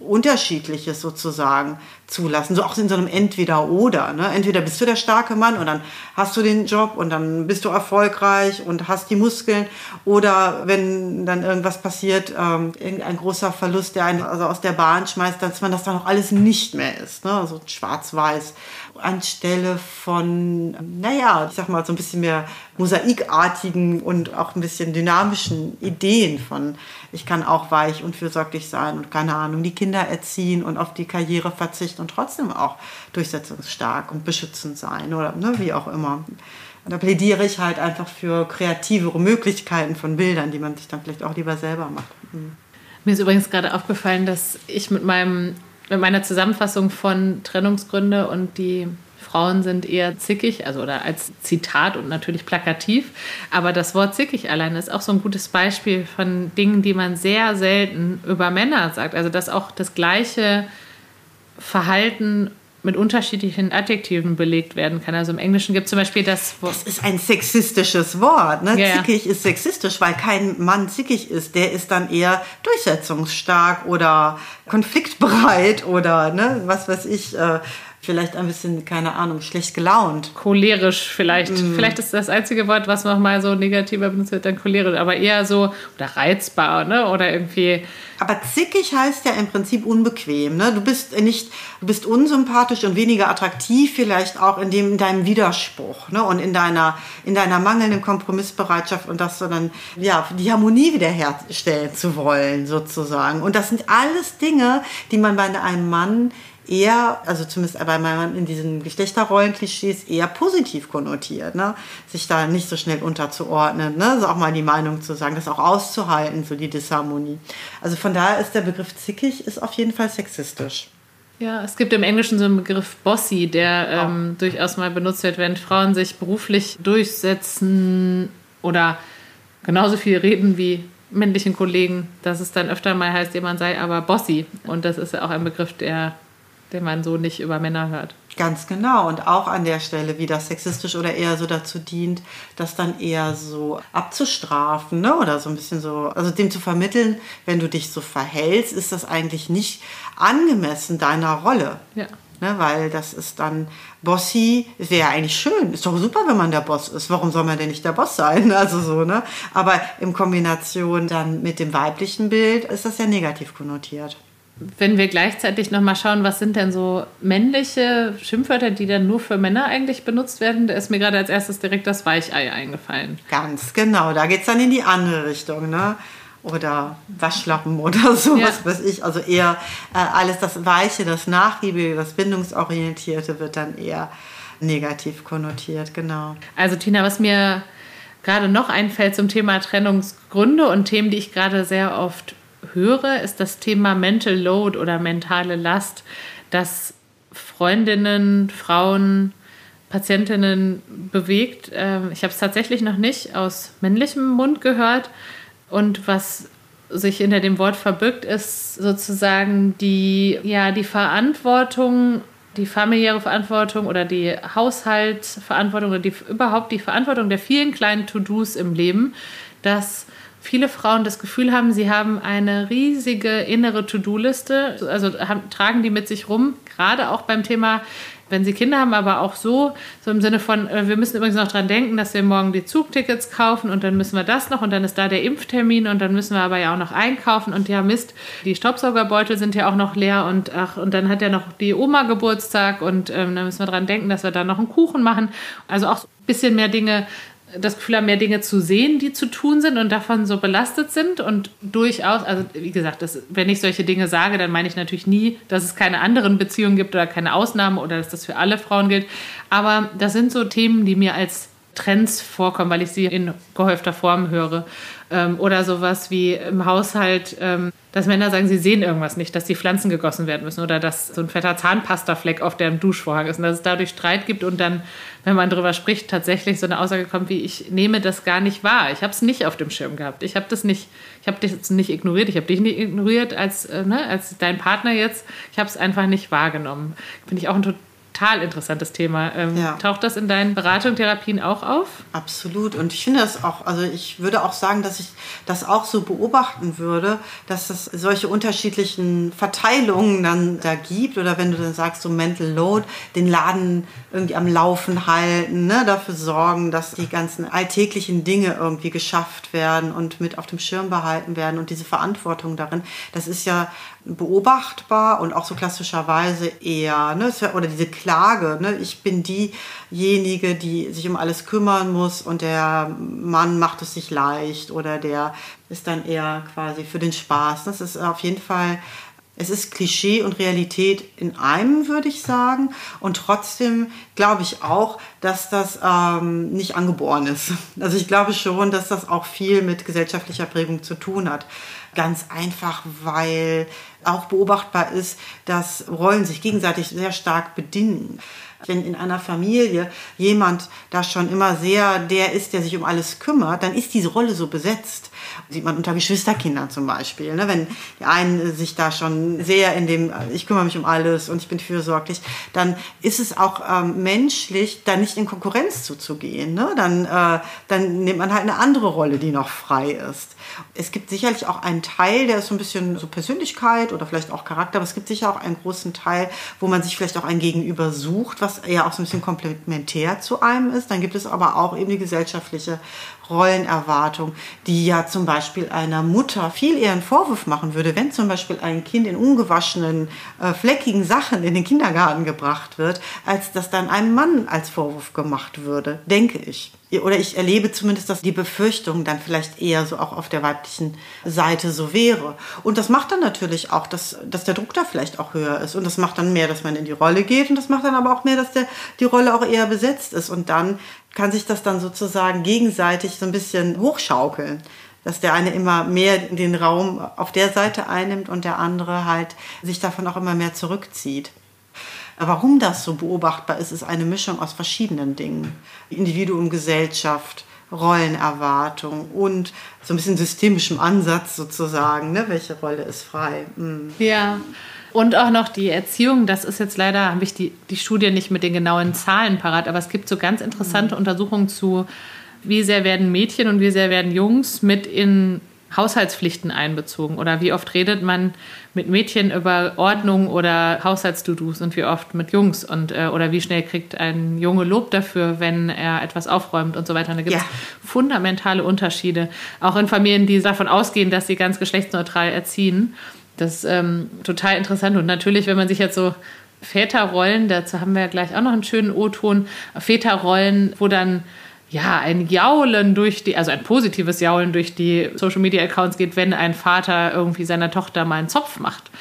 S2: Unterschiedliches sozusagen zulassen. So auch in so einem Entweder-Oder. Ne? Entweder bist du der starke Mann und dann hast du den Job und dann bist du erfolgreich und hast die Muskeln. Oder wenn dann irgendwas passiert, ähm, irgendein großer Verlust, der einen also aus der Bahn schmeißt, dass man das dann auch alles nicht mehr ist. Ne? Also schwarz-weiß anstelle von, naja, ich sag mal, so ein bisschen mehr mosaikartigen und auch ein bisschen dynamischen Ideen von, ich kann auch weich und fürsorglich sein und keine Ahnung, die Kinder erziehen und auf die Karriere verzichten und trotzdem auch durchsetzungsstark und beschützend sein oder ne, wie auch immer. Da plädiere ich halt einfach für kreativere Möglichkeiten von Bildern, die man sich dann vielleicht auch lieber selber macht. Mhm.
S1: Mir ist übrigens gerade aufgefallen, dass ich mit meinem mit meiner Zusammenfassung von Trennungsgründe und die Frauen sind eher zickig, also oder als Zitat und natürlich plakativ. Aber das Wort zickig allein ist auch so ein gutes Beispiel von Dingen, die man sehr selten über Männer sagt. Also dass auch das gleiche Verhalten mit unterschiedlichen Adjektiven belegt werden kann. Also im Englischen gibt es zum Beispiel das
S2: Wort. Das ist ein sexistisches Wort. Ne? Ja, zickig ist sexistisch, weil kein Mann zickig ist. Der ist dann eher durchsetzungsstark oder konfliktbereit oder ne, was weiß ich. Äh, vielleicht ein bisschen, keine Ahnung, schlecht gelaunt.
S1: Cholerisch vielleicht. Mm. Vielleicht ist das einzige Wort, was noch mal so negativer benutzt wird, dann cholerisch. Aber eher so, oder reizbar, ne? Oder irgendwie.
S2: Aber zickig heißt ja im Prinzip unbequem, ne? Du bist nicht, du bist unsympathisch und weniger attraktiv, vielleicht auch in dem, in deinem Widerspruch, ne? Und in deiner, in deiner mangelnden Kompromissbereitschaft und das so dann, ja, die Harmonie wiederherstellen zu wollen, sozusagen. Und das sind alles Dinge, die man bei einem Mann eher, also zumindest bei man in diesen Geschlechterrollen-Klischees eher positiv konnotiert, ne? sich da nicht so schnell unterzuordnen, ne? also auch mal die Meinung zu sagen, das auch auszuhalten, so die Disharmonie. Also von daher ist der Begriff zickig, ist auf jeden Fall sexistisch.
S1: Ja, es gibt im Englischen so einen Begriff Bossy, der ähm, durchaus mal benutzt wird, wenn Frauen sich beruflich durchsetzen oder genauso viel reden wie männlichen Kollegen, dass es dann öfter mal heißt, jemand sei aber Bossy. Und das ist ja auch ein Begriff, der den man so nicht über Männer hört.
S2: Ganz genau. Und auch an der Stelle, wie das sexistisch oder eher so dazu dient, das dann eher so abzustrafen, ne? Oder so ein bisschen so, also dem zu vermitteln, wenn du dich so verhältst, ist das eigentlich nicht angemessen deiner Rolle. Ja. Ne, weil das ist dann Bossy, wäre ja eigentlich schön. Ist doch super, wenn man der Boss ist. Warum soll man denn nicht der Boss sein? Also so, ne? Aber in Kombination dann mit dem weiblichen Bild ist das ja negativ konnotiert
S1: wenn wir gleichzeitig nochmal schauen, was sind denn so männliche Schimpfwörter, die dann nur für Männer eigentlich benutzt werden, da ist mir gerade als erstes direkt das Weichei eingefallen.
S2: Ganz genau, da geht es dann in die andere Richtung, ne? Oder Waschlappen oder so, ja. was weiß ich. Also eher äh, alles das Weiche, das Nachgiebige, das Bindungsorientierte wird dann eher negativ konnotiert, genau.
S1: Also Tina, was mir gerade noch einfällt zum Thema Trennungsgründe und Themen, die ich gerade sehr oft höre, ist das Thema Mental Load oder mentale Last, das Freundinnen, Frauen, Patientinnen bewegt. Ähm, ich habe es tatsächlich noch nicht aus männlichem Mund gehört. Und was sich hinter dem Wort verbirgt, ist sozusagen die, ja, die Verantwortung, die familiäre Verantwortung oder die Haushaltsverantwortung oder die, überhaupt die Verantwortung der vielen kleinen To-Dos im Leben, dass viele Frauen das Gefühl haben, sie haben eine riesige innere To-Do-Liste, also haben, tragen die mit sich rum, gerade auch beim Thema, wenn sie Kinder haben, aber auch so, so im Sinne von, äh, wir müssen übrigens noch dran denken, dass wir morgen die Zugtickets kaufen und dann müssen wir das noch und dann ist da der Impftermin und dann müssen wir aber ja auch noch einkaufen und ja Mist, die Staubsaugerbeutel sind ja auch noch leer und ach, und dann hat ja noch die Oma Geburtstag und ähm, dann müssen wir dran denken, dass wir da noch einen Kuchen machen. Also auch ein bisschen mehr Dinge das Gefühl haben, mehr Dinge zu sehen, die zu tun sind und davon so belastet sind und durchaus, also wie gesagt, das, wenn ich solche Dinge sage, dann meine ich natürlich nie, dass es keine anderen Beziehungen gibt oder keine Ausnahmen oder dass das für alle Frauen gilt. Aber das sind so Themen, die mir als Trends vorkommen, weil ich sie in gehäufter Form höre. Ähm, oder sowas wie im Haushalt, ähm, dass Männer sagen, sie sehen irgendwas nicht, dass die Pflanzen gegossen werden müssen oder dass so ein fetter Zahnpastafleck auf dem Duschvorhang ist und dass es dadurch Streit gibt und dann, wenn man darüber spricht, tatsächlich so eine Aussage kommt wie, ich nehme das gar nicht wahr. Ich habe es nicht auf dem Schirm gehabt. Ich habe das nicht, ich habe dich nicht ignoriert. Ich habe dich nicht ignoriert als, äh, ne, als dein Partner jetzt. Ich habe es einfach nicht wahrgenommen. Finde ich auch ein total interessantes Thema. Ähm, ja. Taucht das in deinen Beratungen, Therapien auch auf?
S2: Absolut. Und ich finde das auch, also ich würde auch sagen, dass ich das auch so beobachten würde, dass es solche unterschiedlichen Verteilungen dann da gibt. Oder wenn du dann sagst, so Mental Load, den Laden irgendwie am Laufen halten, ne, dafür sorgen, dass die ganzen alltäglichen Dinge irgendwie geschafft werden und mit auf dem Schirm behalten werden und diese Verantwortung darin, das ist ja beobachtbar und auch so klassischerweise eher, ne, oder diese Klage, ne, ich bin diejenige, die sich um alles kümmern muss und der Mann macht es sich leicht oder der ist dann eher quasi für den Spaß. Das ist auf jeden Fall es ist Klischee und Realität in einem, würde ich sagen. Und trotzdem glaube ich auch, dass das ähm, nicht angeboren ist. Also ich glaube schon, dass das auch viel mit gesellschaftlicher Prägung zu tun hat. Ganz einfach, weil auch beobachtbar ist, dass Rollen sich gegenseitig sehr stark bedingen. Wenn in einer Familie jemand da schon immer sehr der ist, der sich um alles kümmert, dann ist diese Rolle so besetzt. Sieht man unter Geschwisterkindern zum Beispiel. Ne? Wenn die einen sich da schon sehr in dem, ich kümmere mich um alles und ich bin fürsorglich, dann ist es auch ähm, menschlich, da nicht in Konkurrenz zuzugehen. Ne? Dann, äh, dann nimmt man halt eine andere Rolle, die noch frei ist. Es gibt sicherlich auch einen Teil, der ist so ein bisschen so Persönlichkeit oder vielleicht auch Charakter, aber es gibt sicher auch einen großen Teil, wo man sich vielleicht auch ein Gegenüber sucht, was ja auch so ein bisschen komplementär zu einem ist. Dann gibt es aber auch eben die gesellschaftliche Rollenerwartung, die ja zum Beispiel einer Mutter viel eher einen Vorwurf machen würde, wenn zum Beispiel ein Kind in ungewaschenen, äh, fleckigen Sachen in den Kindergarten gebracht wird, als dass dann einem Mann als Vorwurf gemacht würde, denke ich oder ich erlebe zumindest, dass die Befürchtung dann vielleicht eher so auch auf der weiblichen Seite so wäre. Und das macht dann natürlich auch, dass, dass der Druck da vielleicht auch höher ist. Und das macht dann mehr, dass man in die Rolle geht. Und das macht dann aber auch mehr, dass der, die Rolle auch eher besetzt ist. Und dann kann sich das dann sozusagen gegenseitig so ein bisschen hochschaukeln dass der eine immer mehr den Raum auf der Seite einnimmt und der andere halt sich davon auch immer mehr zurückzieht. Warum das so beobachtbar ist, ist eine Mischung aus verschiedenen Dingen. Individuum, Gesellschaft, Rollenerwartung und so ein bisschen systemischem Ansatz sozusagen. Ne? Welche Rolle ist frei?
S1: Mhm. Ja. Und auch noch die Erziehung, das ist jetzt leider, habe ich die, die Studie nicht mit den genauen Zahlen parat, aber es gibt so ganz interessante mhm. Untersuchungen zu, wie sehr werden Mädchen und wie sehr werden Jungs mit in Haushaltspflichten einbezogen? Oder wie oft redet man mit Mädchen über Ordnung oder Haushaltsdudus und wie oft mit Jungs? Und, äh, oder wie schnell kriegt ein Junge Lob dafür, wenn er etwas aufräumt und so weiter? Und da gibt es ja. fundamentale Unterschiede, auch in Familien, die davon ausgehen, dass sie ganz geschlechtsneutral erziehen. Das ist ähm, total interessant. Und natürlich, wenn man sich jetzt so Väterrollen, dazu haben wir ja gleich auch noch einen schönen O-Ton, Väterrollen, wo dann ja, ein Jaulen durch die, also ein positives Jaulen durch die Social Media Accounts geht, wenn ein Vater irgendwie seiner Tochter mal einen Zopf macht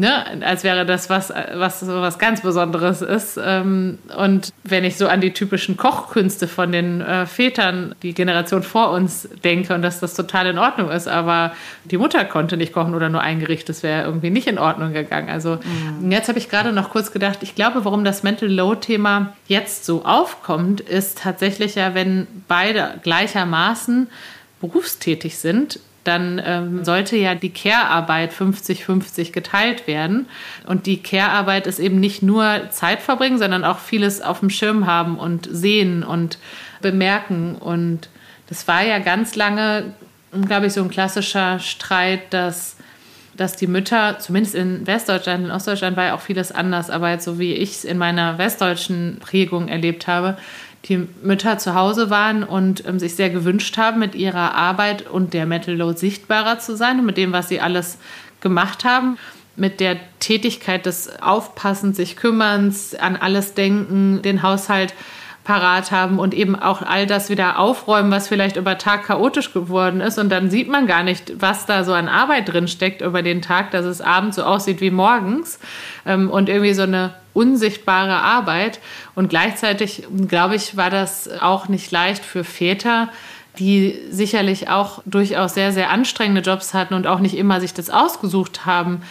S1: ne, als wäre das was, was so was ganz Besonderes ist. Ähm, und wenn ich so an die typischen Kochkünste von den äh, Vätern, die Generation vor uns denke und dass das total in Ordnung ist, aber die Mutter konnte nicht kochen oder nur ein Gericht, das wäre irgendwie nicht in Ordnung gegangen. Also mhm. jetzt habe ich gerade noch kurz gedacht, ich glaube, warum das Mental Load-Thema jetzt so aufkommt, ist tatsächlich ja, wenn beide gleichermaßen berufstätig sind, dann ähm, sollte ja die Care-Arbeit 50-50 geteilt werden. Und die Care-Arbeit ist eben nicht nur Zeit verbringen, sondern auch vieles auf dem Schirm haben und sehen und bemerken. Und das war ja ganz lange, glaube ich, so ein klassischer Streit, dass dass die Mütter, zumindest in Westdeutschland, in Ostdeutschland war ja auch vieles anders, aber jetzt so wie ich es in meiner westdeutschen Prägung erlebt habe, die Mütter zu Hause waren und ähm, sich sehr gewünscht haben, mit ihrer Arbeit und der Metal Load sichtbarer zu sein und mit dem, was sie alles gemacht haben. Mit der Tätigkeit des Aufpassens, sich Kümmerns, an alles denken, den Haushalt parat haben und eben auch all das wieder aufräumen, was vielleicht über Tag chaotisch geworden ist. Und dann sieht man gar nicht, was da so an Arbeit drin steckt über den Tag, dass es abends so aussieht wie morgens. Ähm, und irgendwie so eine unsichtbare Arbeit. Und gleichzeitig, glaube ich, war das auch nicht leicht für Väter, die sicherlich auch durchaus sehr, sehr anstrengende Jobs hatten und auch nicht immer sich das ausgesucht haben,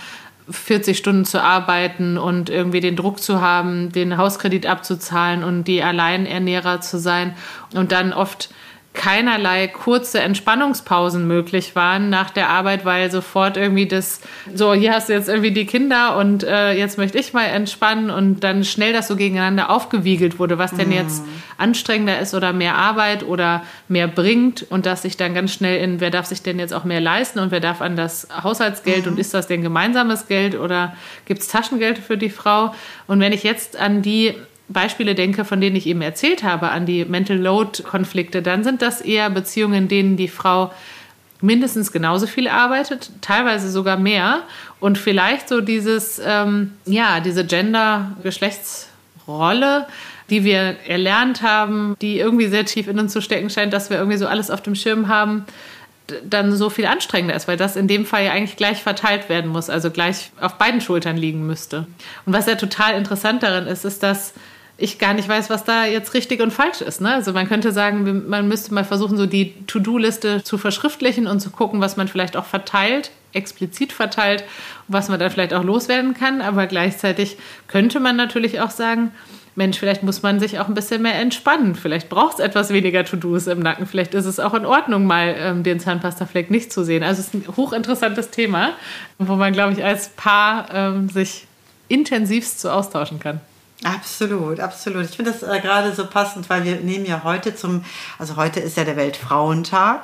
S1: 40 Stunden zu arbeiten und irgendwie den Druck zu haben, den Hauskredit abzuzahlen und die Alleinernährer zu sein und dann oft keinerlei kurze Entspannungspausen möglich waren nach der Arbeit, weil sofort irgendwie das, so hier hast du jetzt irgendwie die Kinder und äh, jetzt möchte ich mal entspannen und dann schnell das so gegeneinander aufgewiegelt wurde, was denn jetzt mhm. anstrengender ist oder mehr Arbeit oder mehr bringt und dass sich dann ganz schnell in, wer darf sich denn jetzt auch mehr leisten und wer darf an das Haushaltsgeld mhm. und ist das denn gemeinsames Geld oder gibt es Taschengeld für die Frau? Und wenn ich jetzt an die Beispiele denke, von denen ich eben erzählt habe, an die Mental Load-Konflikte, dann sind das eher Beziehungen, in denen die Frau mindestens genauso viel arbeitet, teilweise sogar mehr und vielleicht so dieses, ähm, ja, diese Gender-Geschlechtsrolle, die wir erlernt haben, die irgendwie sehr tief in uns zu stecken scheint, dass wir irgendwie so alles auf dem Schirm haben, dann so viel anstrengender ist, weil das in dem Fall ja eigentlich gleich verteilt werden muss, also gleich auf beiden Schultern liegen müsste. Und was ja total interessant daran ist, ist, dass ich gar nicht weiß, was da jetzt richtig und falsch ist. Ne? Also man könnte sagen, man müsste mal versuchen, so die To-Do-Liste zu verschriftlichen und zu gucken, was man vielleicht auch verteilt, explizit verteilt, was man dann vielleicht auch loswerden kann. Aber gleichzeitig könnte man natürlich auch sagen, Mensch, vielleicht muss man sich auch ein bisschen mehr entspannen. Vielleicht braucht es etwas weniger To-Dos im Nacken. Vielleicht ist es auch in Ordnung, mal ähm, den Zahnpastafleck nicht zu sehen. Also es ist ein hochinteressantes Thema, wo man, glaube ich, als Paar ähm, sich intensivst zu austauschen kann.
S2: Absolut, absolut. Ich finde das äh, gerade so passend, weil wir nehmen ja heute zum, also heute ist ja der Weltfrauentag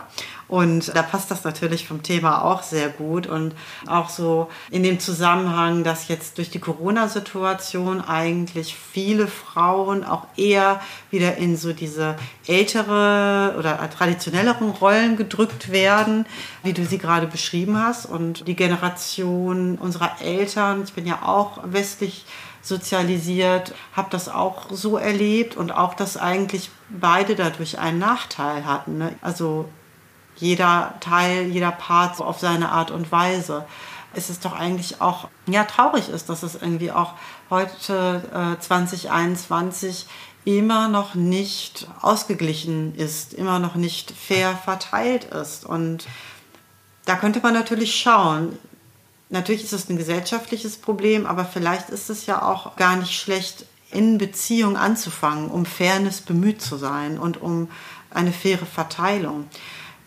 S2: und da passt das natürlich vom Thema auch sehr gut und auch so in dem Zusammenhang, dass jetzt durch die Corona-Situation eigentlich viele Frauen auch eher wieder in so diese ältere oder traditionelleren Rollen gedrückt werden, wie du sie gerade beschrieben hast und die Generation unserer Eltern, ich bin ja auch westlich sozialisiert, habe das auch so erlebt und auch, dass eigentlich beide dadurch einen Nachteil hatten. Ne? Also jeder Teil, jeder Part auf seine Art und Weise. Es ist doch eigentlich auch ja traurig ist, dass es irgendwie auch heute äh, 2021 immer noch nicht ausgeglichen ist, immer noch nicht fair verteilt ist. Und da könnte man natürlich schauen, Natürlich ist es ein gesellschaftliches Problem, aber vielleicht ist es ja auch gar nicht schlecht, in Beziehung anzufangen, um Fairness bemüht zu sein und um eine faire Verteilung.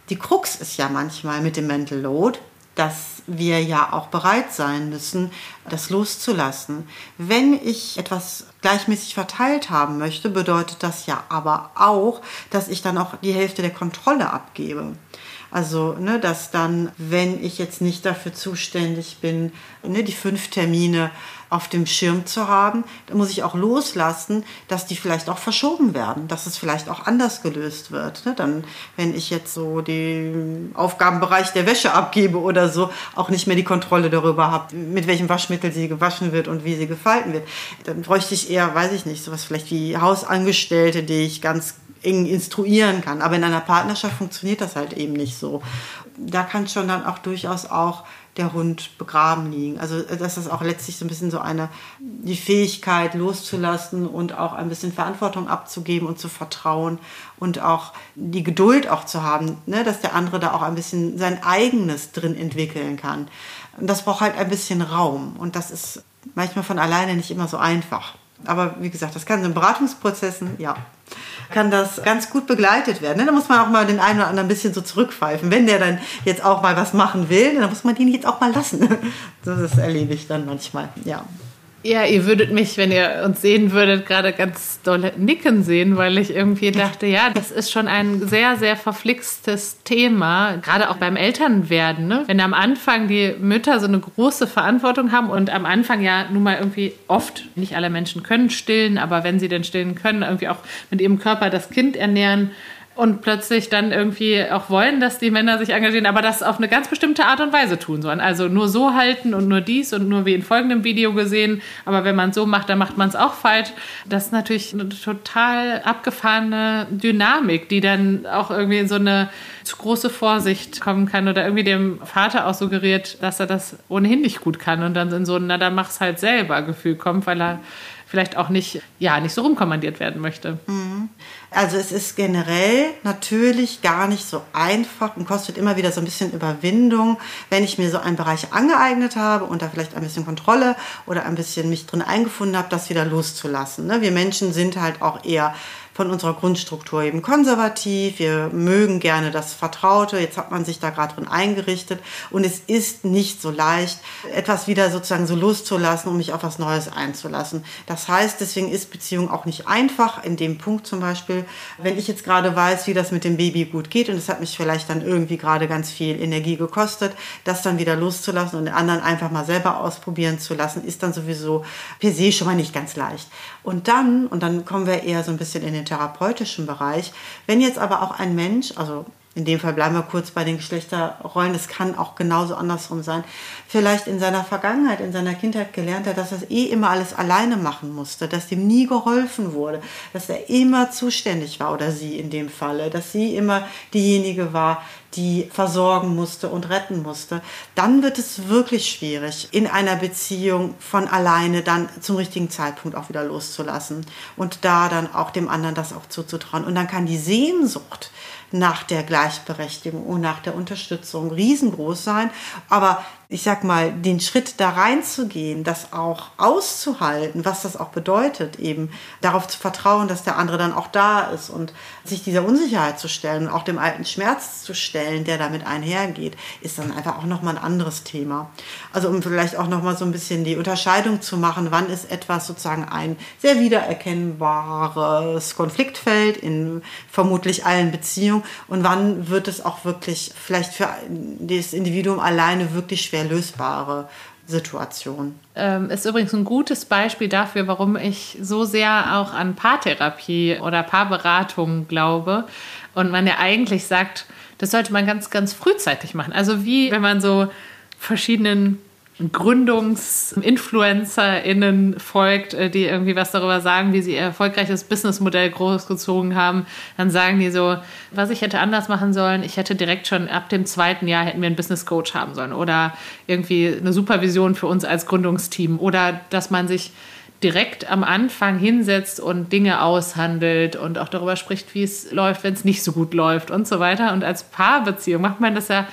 S2: Die Krux ist ja manchmal mit dem Mental Load, dass wir ja auch bereit sein müssen, das loszulassen. Wenn ich etwas gleichmäßig verteilt haben möchte, bedeutet das ja aber auch, dass ich dann auch die Hälfte der Kontrolle abgebe. Also, ne, dass dann, wenn ich jetzt nicht dafür zuständig bin, ne, die fünf Termine auf dem Schirm zu haben, dann muss ich auch loslassen, dass die vielleicht auch verschoben werden, dass es vielleicht auch anders gelöst wird. Ne? Dann, wenn ich jetzt so den Aufgabenbereich der Wäsche abgebe oder so, auch nicht mehr die Kontrolle darüber habe, mit welchem Waschmittel sie gewaschen wird und wie sie gefalten wird, dann bräuchte ich eher, weiß ich nicht, sowas vielleicht wie Hausangestellte, die ich ganz eng instruieren kann. Aber in einer Partnerschaft funktioniert das halt eben nicht so. Da kann schon dann auch durchaus auch der Hund begraben liegen. Also das auch letztlich so ein bisschen so eine die Fähigkeit loszulassen und auch ein bisschen Verantwortung abzugeben und zu vertrauen und auch die Geduld auch zu haben, ne, dass der andere da auch ein bisschen sein eigenes drin entwickeln kann. Und das braucht halt ein bisschen Raum und das ist manchmal von alleine nicht immer so einfach. Aber wie gesagt, das kann in Beratungsprozessen, ja, kann das ganz gut begleitet werden. Da muss man auch mal den einen oder anderen ein bisschen so zurückpfeifen. Wenn der dann jetzt auch mal was machen will, dann muss man den jetzt auch mal lassen. Das erlebe ich dann manchmal, ja.
S1: Ja, ihr würdet mich, wenn ihr uns sehen würdet, gerade ganz doll nicken sehen, weil ich irgendwie dachte, ja, das ist schon ein sehr, sehr verflixtes Thema, gerade auch beim Elternwerden. Ne? Wenn am Anfang die Mütter so eine große Verantwortung haben und am Anfang ja nun mal irgendwie oft, nicht alle Menschen können stillen, aber wenn sie denn stillen können, irgendwie auch mit ihrem Körper das Kind ernähren und plötzlich dann irgendwie auch wollen, dass die Männer sich engagieren, aber das auf eine ganz bestimmte Art und Weise tun sollen. Also nur so halten und nur dies und nur wie in folgendem Video gesehen. Aber wenn man es so macht, dann macht man es auch falsch. Das ist natürlich eine total abgefahrene Dynamik, die dann auch irgendwie in so eine zu große Vorsicht kommen kann oder irgendwie dem Vater auch suggeriert, dass er das ohnehin nicht gut kann und dann in so ein, na, dann mach's halt selber Gefühl kommt, weil er vielleicht auch nicht, ja, nicht so rumkommandiert werden möchte.
S2: Mhm. Also es ist generell natürlich gar nicht so einfach und kostet immer wieder so ein bisschen Überwindung, wenn ich mir so einen Bereich angeeignet habe und da vielleicht ein bisschen Kontrolle oder ein bisschen mich drin eingefunden habe, das wieder loszulassen. Ne? Wir Menschen sind halt auch eher von unserer Grundstruktur eben konservativ. Wir mögen gerne das Vertraute. Jetzt hat man sich da gerade drin eingerichtet. Und es ist nicht so leicht, etwas wieder sozusagen so loszulassen, um mich auf was Neues einzulassen. Das heißt, deswegen ist Beziehung auch nicht einfach. In dem Punkt zum Beispiel, wenn ich jetzt gerade weiß, wie das mit dem Baby gut geht und es hat mich vielleicht dann irgendwie gerade ganz viel Energie gekostet, das dann wieder loszulassen und den anderen einfach mal selber ausprobieren zu lassen, ist dann sowieso per se schon mal nicht ganz leicht. Und dann, und dann kommen wir eher so ein bisschen in den therapeutischen Bereich. Wenn jetzt aber auch ein Mensch, also in dem Fall bleiben wir kurz bei den Geschlechterrollen, es kann auch genauso andersrum sein, vielleicht in seiner Vergangenheit, in seiner Kindheit gelernt hat, dass er eh immer alles alleine machen musste, dass ihm nie geholfen wurde, dass er immer zuständig war oder sie in dem Falle, dass sie immer diejenige war, die versorgen musste und retten musste, dann wird es wirklich schwierig, in einer Beziehung von alleine dann zum richtigen Zeitpunkt auch wieder loszulassen und da dann auch dem anderen das auch zuzutrauen. Und dann kann die Sehnsucht nach der Gleichberechtigung und nach der Unterstützung riesengroß sein. Aber ich sag mal, den Schritt da reinzugehen, das auch auszuhalten, was das auch bedeutet, eben darauf zu vertrauen, dass der andere dann auch da ist und sich dieser Unsicherheit zu stellen und auch dem alten Schmerz zu stellen, der damit einhergeht, ist dann einfach auch nochmal ein anderes Thema. Also um vielleicht auch nochmal so ein bisschen die Unterscheidung zu machen, wann ist etwas sozusagen ein sehr wiedererkennbares Konfliktfeld in vermutlich allen Beziehungen und wann wird es auch wirklich vielleicht für das Individuum alleine wirklich schwer schwer lösbare Situation.
S1: Ähm, ist übrigens ein gutes Beispiel dafür, warum ich so sehr auch an Paartherapie oder Paarberatung glaube. Und man ja eigentlich sagt, das sollte man ganz, ganz frühzeitig machen. Also wie wenn man so verschiedenen GründungsinfluencerInnen folgt, äh, die irgendwie was darüber sagen, wie sie ihr erfolgreiches Businessmodell großgezogen haben, dann sagen die so, was ich hätte anders machen sollen, ich hätte direkt schon ab dem zweiten Jahr hätten wir einen Business Coach haben sollen oder irgendwie eine Supervision für uns als Gründungsteam oder dass man sich direkt am Anfang hinsetzt und Dinge aushandelt und auch darüber spricht, wie es läuft, wenn es nicht so gut läuft und so weiter. Und als Paarbeziehung macht man das ja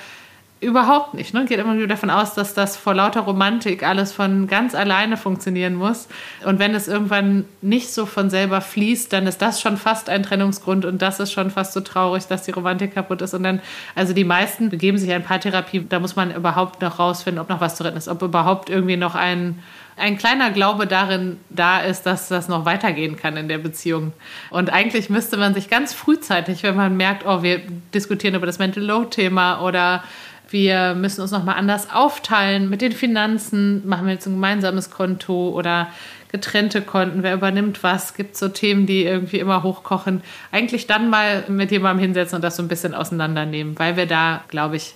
S1: Überhaupt nicht. Ne? Geht immer wieder davon aus, dass das vor lauter Romantik alles von ganz alleine funktionieren muss. Und wenn es irgendwann nicht so von selber fließt, dann ist das schon fast ein Trennungsgrund und das ist schon fast so traurig, dass die Romantik kaputt ist. Und dann, also die meisten begeben sich in Paartherapie, da muss man überhaupt noch rausfinden, ob noch was zu retten ist, ob überhaupt irgendwie noch ein, ein kleiner Glaube darin da ist, dass das noch weitergehen kann in der Beziehung. Und eigentlich müsste man sich ganz frühzeitig, wenn man merkt, oh, wir diskutieren über das Mental Load-Thema oder wir müssen uns nochmal anders aufteilen mit den Finanzen. Machen wir jetzt ein gemeinsames Konto oder getrennte Konten? Wer übernimmt was? Gibt es so Themen, die irgendwie immer hochkochen? Eigentlich dann mal mit jemandem hinsetzen und das so ein bisschen auseinandernehmen, weil wir da, glaube ich,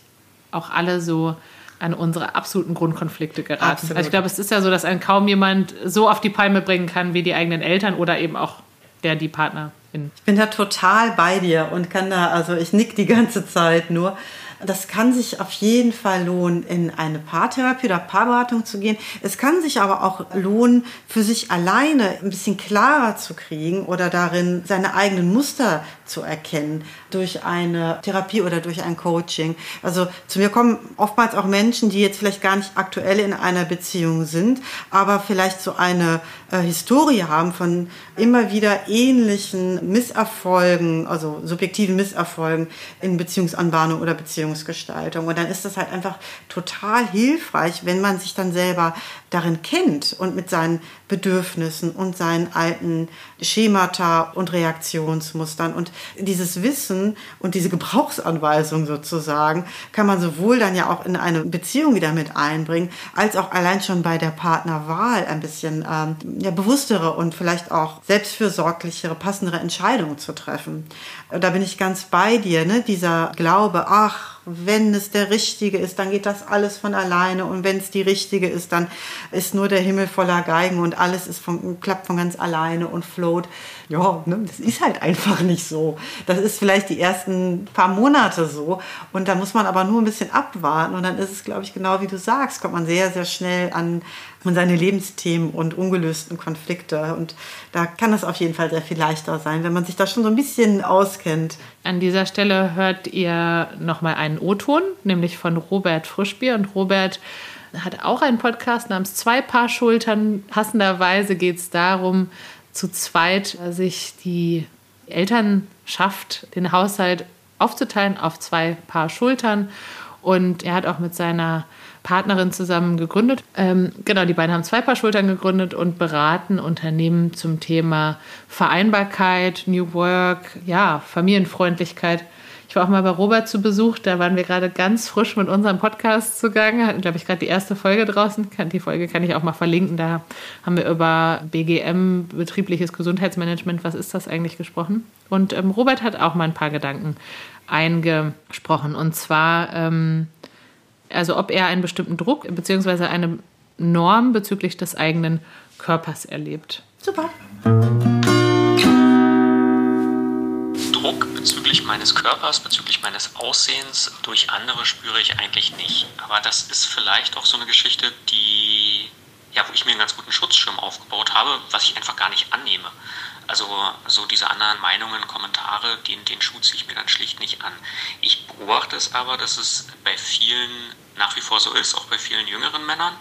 S1: auch alle so an unsere absoluten Grundkonflikte geraten. Absolut. Also ich glaube, es ist ja so, dass einen kaum jemand so auf die Palme bringen kann wie die eigenen Eltern oder eben auch der die Partnerin.
S2: Ich bin da total bei dir und kann da, also ich nick die ganze Zeit nur. Das kann sich auf jeden Fall lohnen, in eine Paartherapie oder Paarberatung zu gehen. Es kann sich aber auch lohnen, für sich alleine ein bisschen klarer zu kriegen oder darin seine eigenen Muster zu erkennen durch eine Therapie oder durch ein Coaching. Also zu mir kommen oftmals auch Menschen, die jetzt vielleicht gar nicht aktuell in einer Beziehung sind, aber vielleicht so eine äh, Historie haben von immer wieder ähnlichen Misserfolgen, also subjektiven Misserfolgen in Beziehungsanbahnung oder Beziehungsgestaltung. Und dann ist das halt einfach total hilfreich, wenn man sich dann selber darin kennt und mit seinen Bedürfnissen und seinen alten Schemata und Reaktionsmustern. Und dieses Wissen und diese Gebrauchsanweisung sozusagen kann man sowohl dann ja auch in eine Beziehung wieder mit einbringen, als auch allein schon bei der Partnerwahl ein bisschen ähm, ja, bewusstere und vielleicht auch selbstfürsorglichere, passendere Entscheidungen zu treffen. Da bin ich ganz bei dir, ne? dieser Glaube, ach, wenn es der Richtige ist, dann geht das alles von alleine. Und wenn es die Richtige ist, dann ist nur der Himmel voller Geigen und alles ist von, klappt von ganz alleine und float. Ja, ne, das ist halt einfach nicht so. Das ist vielleicht die ersten paar Monate so. Und da muss man aber nur ein bisschen abwarten. Und dann ist es, glaube ich, genau wie du sagst, kommt man sehr, sehr schnell an und seine Lebensthemen und ungelösten Konflikte. Und da kann es auf jeden Fall sehr viel leichter sein, wenn man sich da schon so ein bisschen auskennt.
S1: An dieser Stelle hört ihr nochmal einen O-Ton, nämlich von Robert Frischbier. Und Robert hat auch einen Podcast namens Zwei Paar Schultern. Passenderweise geht es darum, zu zweit sich die Elternschaft, den Haushalt aufzuteilen auf zwei Paar Schultern. Und er hat auch mit seiner Partnerin zusammen gegründet. Ähm, genau, die beiden haben zwei Paar Schultern gegründet und beraten Unternehmen zum Thema Vereinbarkeit, New Work, ja, Familienfreundlichkeit. Ich war auch mal bei Robert zu Besuch, da waren wir gerade ganz frisch mit unserem Podcast zugange, hatten, glaube ich, gerade die erste Folge draußen. Die Folge kann ich auch mal verlinken. Da haben wir über BGM, betriebliches Gesundheitsmanagement, was ist das eigentlich gesprochen. Und ähm, Robert hat auch mal ein paar Gedanken eingesprochen. Und zwar, ähm, also ob er einen bestimmten Druck bzw. eine Norm bezüglich des eigenen Körpers erlebt.
S2: Super.
S4: Meines Körpers, bezüglich meines Aussehens durch andere spüre ich eigentlich nicht. Aber das ist vielleicht auch so eine Geschichte, die, ja, wo ich mir einen ganz guten Schutzschirm aufgebaut habe, was ich einfach gar nicht annehme. Also so diese anderen Meinungen, Kommentare, den, den Schuh ich mir dann schlicht nicht an. Ich beobachte es aber, dass es bei vielen nach wie vor so ist, auch bei vielen jüngeren Männern.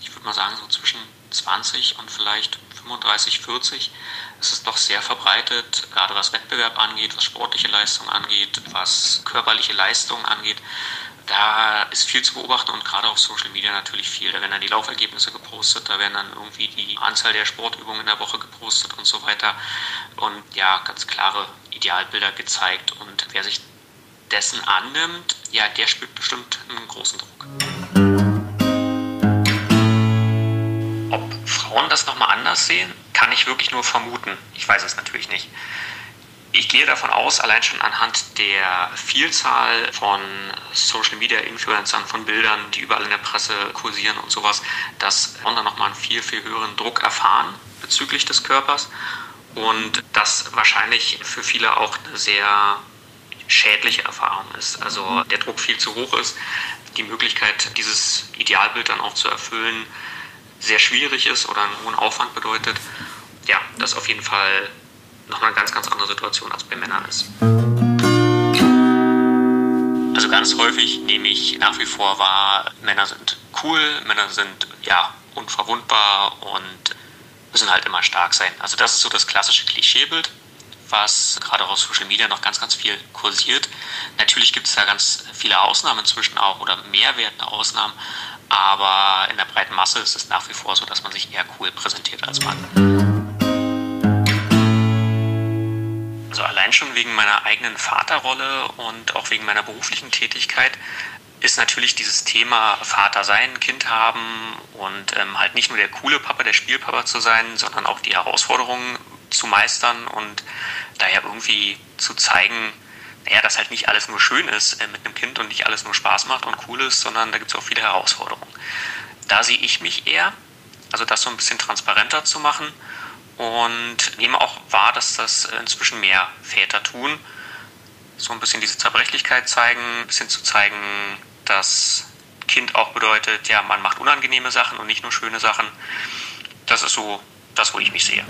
S4: Ich würde mal sagen, so zwischen 20 und vielleicht 35, 40 ist doch sehr verbreitet, gerade was Wettbewerb angeht, was sportliche Leistung angeht, was körperliche Leistung angeht. Da ist viel zu beobachten und gerade auf Social Media natürlich viel. Da werden dann die Laufergebnisse gepostet, da werden dann irgendwie die Anzahl der Sportübungen in der Woche gepostet und so weiter. Und ja, ganz klare Idealbilder gezeigt. Und wer sich dessen annimmt, ja, der spürt bestimmt einen großen Druck. Frauen das nochmal anders sehen, kann ich wirklich nur vermuten. Ich weiß es natürlich nicht. Ich gehe davon aus, allein schon anhand der Vielzahl von Social Media Influencern, von Bildern, die überall in der Presse kursieren und sowas, dass Frauen dann nochmal einen viel, viel höheren Druck erfahren bezüglich des Körpers und das wahrscheinlich für viele auch eine sehr schädliche Erfahrung ist. Also der Druck viel zu hoch ist, die Möglichkeit, dieses Idealbild dann auch zu erfüllen, sehr schwierig ist oder einen hohen Aufwand bedeutet, ja, das ist auf jeden Fall noch eine ganz, ganz andere Situation als bei Männern ist. Also ganz häufig nehme ich nach wie vor wahr, Männer sind cool, Männer sind ja unverwundbar und müssen halt immer stark sein. Also das ist so das klassische Klischeebild, was gerade auf Social Media noch ganz, ganz viel kursiert. Natürlich gibt es da ganz viele Ausnahmen inzwischen auch oder mehrwertende Ausnahmen, aber in der breiten Masse ist es nach wie vor so, dass man sich eher cool präsentiert als Mann. Also allein schon wegen meiner eigenen Vaterrolle und auch wegen meiner beruflichen Tätigkeit ist natürlich dieses Thema Vater sein, Kind haben und ähm, halt nicht nur der coole Papa, der Spielpapa zu sein, sondern auch die Herausforderungen zu meistern und daher irgendwie zu zeigen, naja, dass halt nicht alles nur schön ist äh, mit einem Kind und nicht alles nur Spaß macht und cool ist, sondern da gibt es auch viele Herausforderungen. Da sehe ich mich eher, also das so ein bisschen transparenter zu machen und nehme auch wahr, dass das inzwischen mehr Väter tun. So ein bisschen diese Zerbrechlichkeit zeigen, ein bisschen zu zeigen, dass Kind auch bedeutet, ja, man macht unangenehme Sachen und nicht nur schöne Sachen. Das ist so das, wo ich mich sehe.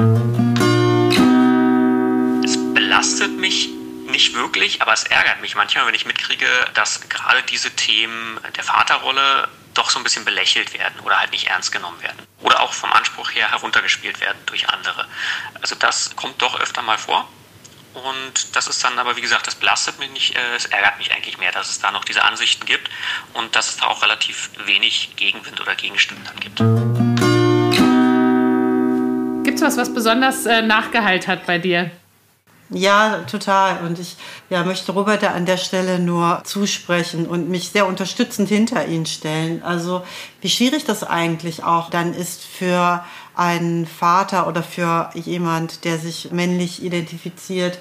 S4: Es belastet mich nicht wirklich, aber es ärgert mich manchmal, wenn ich mitkriege, dass gerade diese Themen der Vaterrolle doch so ein bisschen belächelt werden oder halt nicht ernst genommen werden. Oder auch vom Anspruch her heruntergespielt werden durch andere. Also das kommt doch öfter mal vor. Und das ist dann aber, wie gesagt, das belastet mich nicht, äh, es ärgert mich eigentlich mehr, dass es da noch diese Ansichten gibt und dass es da auch relativ wenig Gegenwind oder Gegenstimmen dann gibt.
S1: Gibt es was, was besonders äh, nachgeheilt hat bei dir?
S2: Ja, total. Und ich ja, möchte Robert da an der Stelle nur zusprechen und mich sehr unterstützend hinter ihn stellen. Also wie schwierig das eigentlich auch dann ist für einen Vater oder für jemand, der sich männlich identifiziert,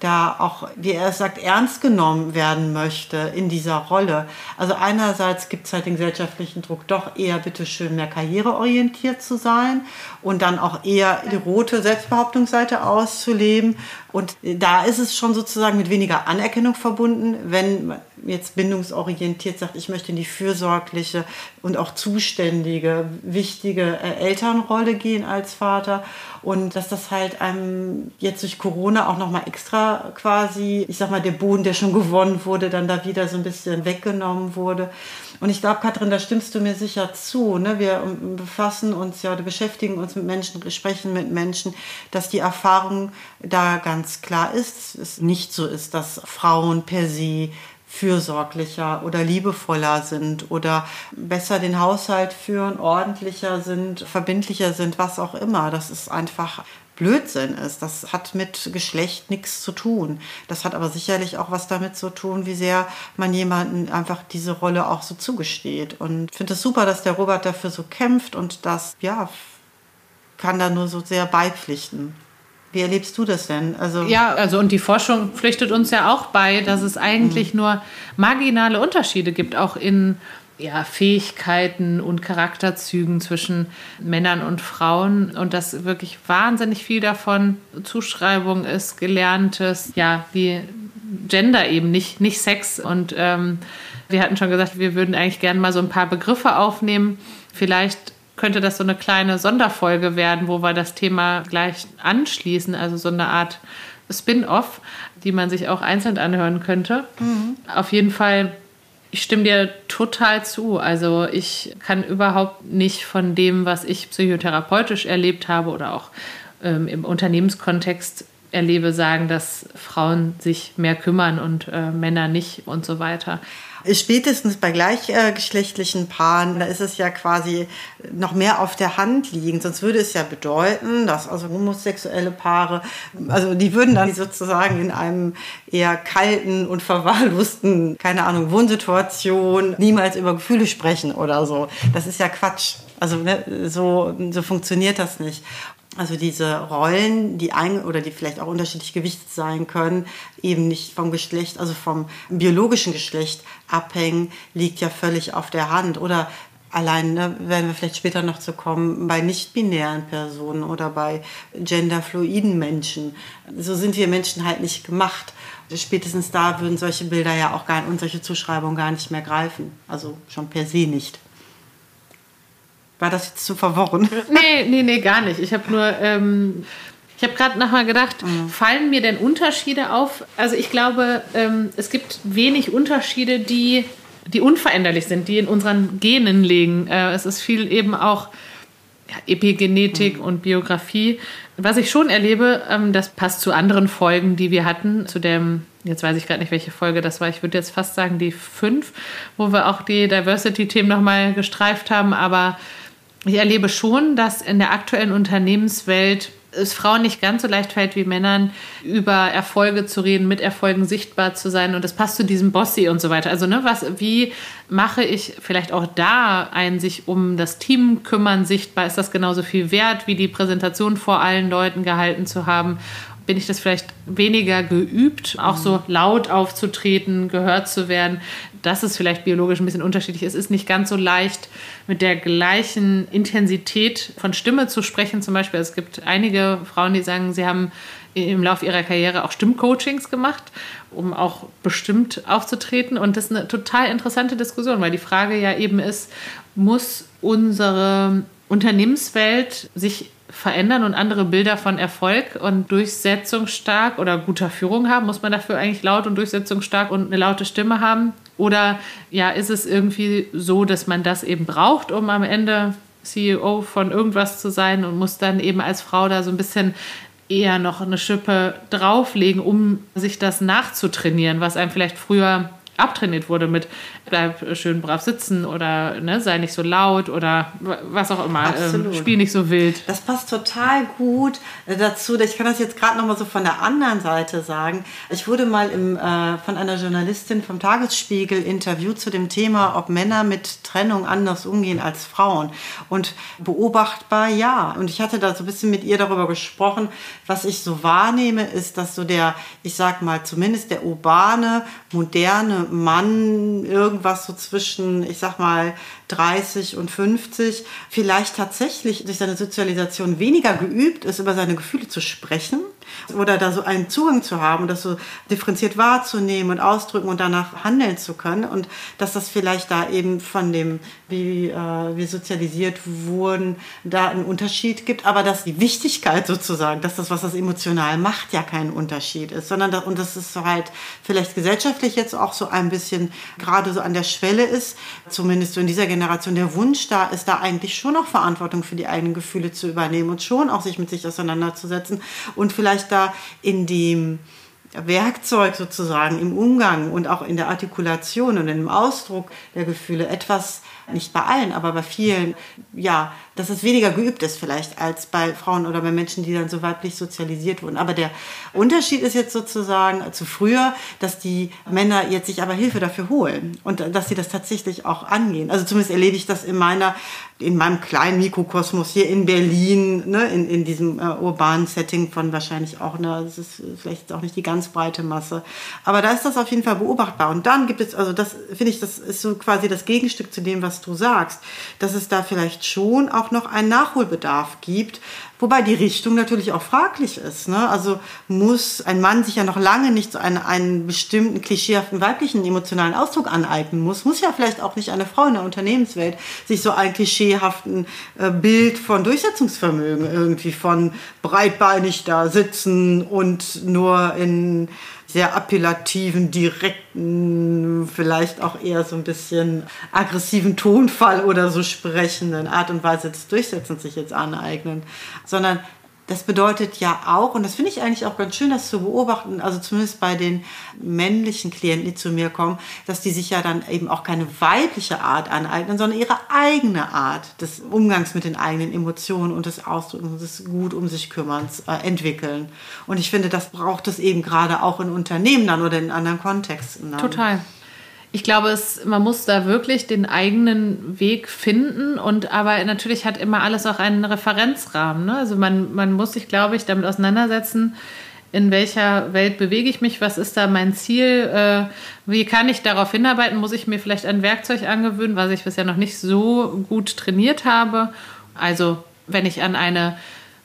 S2: da auch, wie er es sagt, ernst genommen werden möchte in dieser Rolle. Also einerseits gibt es halt den gesellschaftlichen Druck, doch eher bitteschön mehr karriereorientiert zu sein und dann auch eher die rote Selbstbehauptungsseite auszuleben. Und da ist es schon sozusagen mit weniger Anerkennung verbunden, wenn jetzt bindungsorientiert sagt, ich möchte in die fürsorgliche und auch zuständige, wichtige Elternrolle gehen als Vater und dass das halt einem jetzt durch Corona auch nochmal extra quasi, ich sag mal, der Boden, der schon gewonnen wurde, dann da wieder so ein bisschen weggenommen wurde. Und ich glaube, Katrin, da stimmst du mir sicher zu. Ne? Wir befassen uns ja oder beschäftigen uns mit Menschen, sprechen mit Menschen, dass die Erfahrung da ganz klar ist, es nicht so ist, dass Frauen per se fürsorglicher oder liebevoller sind oder besser den Haushalt führen, ordentlicher sind, verbindlicher sind, was auch immer. Das ist einfach Blödsinn ist. Das hat mit Geschlecht nichts zu tun. Das hat aber sicherlich auch was damit zu tun, wie sehr man jemanden einfach diese Rolle auch so zugesteht. Und ich finde es super, dass der Robert dafür so kämpft und das, ja, kann da nur so sehr beipflichten. Wie erlebst du das denn?
S1: Also ja, also und die Forschung pflichtet uns ja auch bei, dass es eigentlich mhm. nur marginale Unterschiede gibt, auch in ja, Fähigkeiten und Charakterzügen zwischen Männern und Frauen und dass wirklich wahnsinnig viel davon Zuschreibung ist, gelerntes, ja, wie Gender eben, nicht, nicht Sex. Und ähm, wir hatten schon gesagt, wir würden eigentlich gerne mal so ein paar Begriffe aufnehmen. Vielleicht könnte das so eine kleine Sonderfolge werden, wo wir das Thema gleich anschließen, also so eine Art Spin-off, die man sich auch einzeln anhören könnte. Mhm. Auf jeden Fall ich stimme dir total zu. Also ich kann überhaupt nicht von dem, was ich psychotherapeutisch erlebt habe oder auch ähm, im Unternehmenskontext erlebe, sagen, dass Frauen sich mehr kümmern und äh, Männer nicht und so weiter.
S2: Spätestens bei gleichgeschlechtlichen Paaren, da ist es ja quasi noch mehr auf der Hand liegend. Sonst würde es ja bedeuten, dass also homosexuelle Paare, also die würden dann sozusagen in einem eher kalten und verwahrlosten, keine Ahnung, Wohnsituation niemals über Gefühle sprechen oder so. Das ist ja Quatsch. Also ne, so, so funktioniert das nicht. Also diese Rollen, die ein oder die vielleicht auch unterschiedlich gewichtet sein können, eben nicht vom Geschlecht, also vom biologischen Geschlecht abhängen, liegt ja völlig auf der Hand. Oder allein, ne, werden wir vielleicht später noch zu kommen, bei nicht-binären Personen oder bei genderfluiden Menschen. So sind wir Menschen halt nicht gemacht. Spätestens da würden solche Bilder ja auch gar und solche Zuschreibungen gar nicht mehr greifen. Also schon per se nicht. War das jetzt zu verworren?
S1: Nee, nee, nee, gar nicht. Ich habe nur, ähm, ich habe gerade nochmal gedacht, mhm. fallen mir denn Unterschiede auf? Also ich glaube, ähm, es gibt wenig Unterschiede, die, die unveränderlich sind, die in unseren Genen liegen. Äh, es ist viel eben auch ja, Epigenetik mhm. und Biografie. Was ich schon erlebe, ähm, das passt zu anderen Folgen, die wir hatten, zu dem, jetzt weiß ich gerade nicht, welche Folge das war, ich würde jetzt fast sagen die fünf, wo wir auch die Diversity-Themen nochmal gestreift haben, aber ich erlebe schon, dass in der aktuellen Unternehmenswelt es Frauen nicht ganz so leicht fällt wie Männern, über Erfolge zu reden, mit Erfolgen sichtbar zu sein. Und das passt zu diesem Bossy und so weiter. Also, ne, was, wie mache ich vielleicht auch da ein sich um das Team kümmern sichtbar? Ist das genauso viel wert, wie die Präsentation vor allen Leuten gehalten zu haben? Bin ich das vielleicht weniger geübt, auch so laut aufzutreten, gehört zu werden. Dass es vielleicht biologisch ein bisschen unterschiedlich ist, ist nicht ganz so leicht, mit der gleichen Intensität von Stimme zu sprechen. Zum Beispiel, es gibt einige Frauen, die sagen, sie haben im Laufe ihrer Karriere auch Stimmcoachings gemacht, um auch bestimmt aufzutreten. Und das ist eine total interessante Diskussion, weil die Frage ja eben ist, muss unsere Unternehmenswelt sich verändern und andere Bilder von Erfolg und durchsetzungsstark oder guter Führung haben? Muss man dafür eigentlich laut und durchsetzungsstark und eine laute Stimme haben? Oder ja, ist es irgendwie so, dass man das eben braucht, um am Ende CEO von irgendwas zu sein und muss dann eben als Frau da so ein bisschen eher noch eine Schippe drauflegen, um sich das nachzutrainieren, was einem vielleicht früher abtrainiert wurde mit bleib schön brav sitzen oder ne, sei nicht so laut oder was auch immer, ähm, spiel nicht so wild.
S2: Das passt total gut äh, dazu. Ich kann das jetzt gerade noch mal so von der anderen Seite sagen. Ich wurde mal im, äh, von einer Journalistin vom Tagesspiegel interviewt zu dem Thema, ob Männer mit Trennung anders umgehen als Frauen. Und beobachtbar ja. Und ich hatte da so ein bisschen mit ihr darüber gesprochen. Was ich so wahrnehme, ist, dass so der, ich sag mal, zumindest der urbane, moderne Mann irgendwas so zwischen, ich sag mal, 30 und 50, vielleicht tatsächlich durch seine Sozialisation weniger geübt ist, über seine Gefühle zu sprechen oder da so einen Zugang zu haben, das so differenziert wahrzunehmen und ausdrücken und danach handeln zu können und dass das vielleicht da eben von dem, wie äh, wir sozialisiert wurden, da einen Unterschied gibt, aber dass die Wichtigkeit sozusagen, dass das, was das emotional macht, ja kein Unterschied ist, sondern da, und das ist halt vielleicht gesellschaftlich jetzt auch so ein bisschen gerade so an der Schwelle ist, zumindest so in dieser Generation der Wunsch da ist, da eigentlich schon auch Verantwortung für die eigenen Gefühle zu übernehmen und schon auch sich mit sich auseinanderzusetzen und vielleicht da in dem Werkzeug sozusagen im Umgang und auch in der Artikulation und im Ausdruck der Gefühle etwas nicht bei allen, aber bei vielen, ja, dass es weniger geübt ist vielleicht als bei Frauen oder bei Menschen, die dann so weiblich sozialisiert wurden. Aber der Unterschied ist jetzt sozusagen zu früher, dass die Männer jetzt sich aber Hilfe dafür holen und dass sie das tatsächlich auch angehen. Also zumindest erlebe ich das in meiner, in meinem kleinen Mikrokosmos hier in Berlin, ne, in, in diesem äh, urbanen Setting von wahrscheinlich auch, ne, das ist vielleicht auch nicht die ganz breite Masse. Aber da ist das auf jeden Fall beobachtbar. Und dann gibt es, also das finde ich, das ist so quasi das Gegenstück zu dem, was du sagst, dass es da vielleicht schon auch noch einen Nachholbedarf gibt, wobei die Richtung natürlich auch fraglich ist. Ne? Also muss ein Mann sich ja noch lange nicht so einen, einen bestimmten klischeehaften weiblichen emotionalen Ausdruck aneignen muss, muss ja vielleicht auch nicht eine Frau in der Unternehmenswelt sich so einen klischeehaften äh, Bild von Durchsetzungsvermögen irgendwie von breitbeinig da sitzen und nur in sehr appellativen, direkten, vielleicht auch eher so ein bisschen aggressiven Tonfall oder so sprechenden Art und Weise des Durchsetzens sich jetzt aneignen, sondern das bedeutet ja auch, und das finde ich eigentlich auch ganz schön, das zu beobachten, also zumindest bei den männlichen Klienten, die zu mir kommen, dass die sich ja dann eben auch keine weibliche Art aneignen, sondern ihre eigene Art des Umgangs mit den eigenen Emotionen und des Ausdrückens, des gut um sich kümmerns äh, entwickeln. Und ich finde, das braucht es eben gerade auch in Unternehmen dann oder in anderen Kontexten. Dann.
S1: Total. Ich glaube, es, man muss da wirklich den eigenen Weg finden und aber natürlich hat immer alles auch einen Referenzrahmen. Ne? Also man, man muss sich, glaube ich, damit auseinandersetzen, in welcher Welt bewege ich mich, was ist da mein Ziel, äh, wie kann ich darauf hinarbeiten, muss ich mir vielleicht ein Werkzeug angewöhnen, was ich bisher noch nicht so gut trainiert habe. Also wenn ich an eine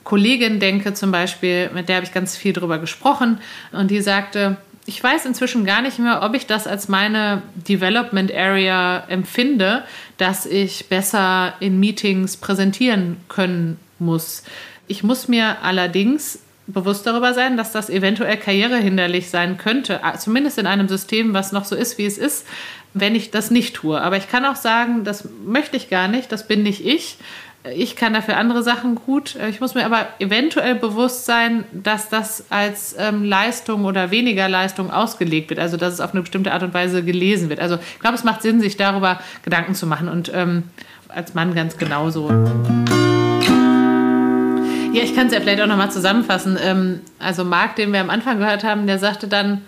S1: Kollegin denke zum Beispiel, mit der habe ich ganz viel drüber gesprochen und die sagte, ich weiß inzwischen gar nicht mehr, ob ich das als meine Development Area empfinde, dass ich besser in Meetings präsentieren können muss. Ich muss mir allerdings bewusst darüber sein, dass das eventuell karrierehinderlich sein könnte, zumindest in einem System, was noch so ist, wie es ist, wenn ich das nicht tue. Aber ich kann auch sagen, das möchte ich gar nicht, das bin nicht ich ich kann dafür andere Sachen gut. Ich muss mir aber eventuell bewusst sein, dass das als ähm, Leistung oder weniger Leistung ausgelegt wird. Also dass es auf eine bestimmte Art und Weise gelesen wird. Also ich glaube, es macht Sinn, sich darüber Gedanken zu machen. Und ähm, als Mann ganz genauso. Ja, ich kann es ja vielleicht auch nochmal zusammenfassen. Ähm, also Marc, den wir am Anfang gehört haben, der sagte dann,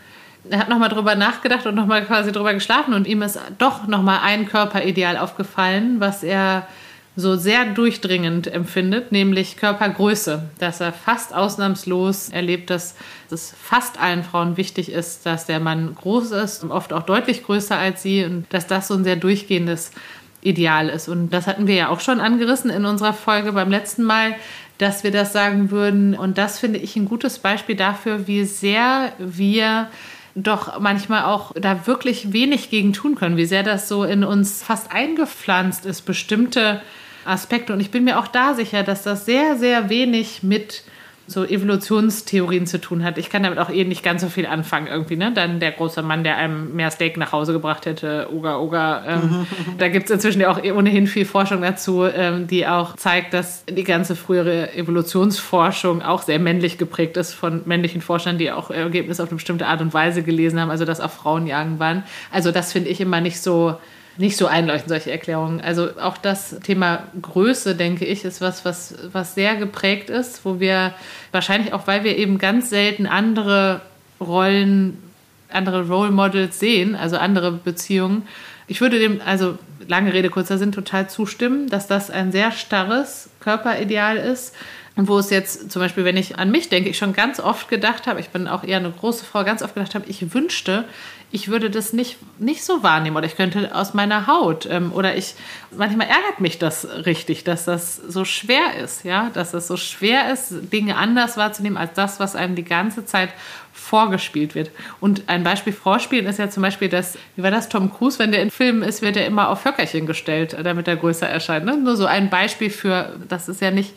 S1: er hat nochmal drüber nachgedacht und nochmal quasi drüber geschlafen und ihm ist doch nochmal ein Körperideal aufgefallen, was er so sehr durchdringend empfindet, nämlich Körpergröße. Dass er fast ausnahmslos erlebt, dass es fast allen Frauen wichtig ist, dass der Mann groß ist, oft auch deutlich größer als sie und dass das so ein sehr durchgehendes Ideal ist. Und das hatten wir ja auch schon angerissen in unserer Folge beim letzten Mal, dass wir das sagen würden. Und das finde ich ein gutes Beispiel dafür, wie sehr wir doch manchmal auch da wirklich wenig gegen tun können, wie sehr das so in uns fast eingepflanzt ist, bestimmte Aspekte. Und ich bin mir auch da sicher, dass das sehr, sehr wenig mit so Evolutionstheorien zu tun hat. Ich kann damit auch eh nicht ganz so viel anfangen irgendwie. Ne? Dann der große Mann, der einem mehr Steak nach Hause gebracht hätte, Oga Oga. Ähm, da gibt es inzwischen ja auch ohnehin viel Forschung dazu, ähm, die auch zeigt, dass die ganze frühere Evolutionsforschung auch sehr männlich geprägt ist von männlichen Forschern, die auch Ergebnisse auf eine bestimmte Art und Weise gelesen haben, also dass auch Frauen jagen waren. Also das finde ich immer nicht so nicht so einleuchten, solche Erklärungen. Also auch das Thema Größe, denke ich, ist was, was, was sehr geprägt ist, wo wir wahrscheinlich auch, weil wir eben ganz selten andere Rollen, andere Role Models sehen, also andere Beziehungen. Ich würde dem, also lange Rede, kurzer Sinn, total zustimmen, dass das ein sehr starres Körperideal ist. Und wo es jetzt zum Beispiel, wenn ich an mich denke, ich schon ganz oft gedacht habe, ich bin auch eher eine große Frau, ganz oft gedacht habe, ich wünschte, ich würde das nicht, nicht so wahrnehmen oder ich könnte aus meiner Haut ähm, oder ich, manchmal ärgert mich das richtig, dass das so schwer ist, ja, dass es so schwer ist, Dinge anders wahrzunehmen als das, was einem die ganze Zeit vorgespielt wird. Und ein Beispiel vorspielen ist ja zum Beispiel, dass, wie war das, Tom Cruise, wenn der in Filmen ist, wird er immer auf Höckerchen gestellt, damit er größer erscheint. Ne? Nur so ein Beispiel für, das ist ja nicht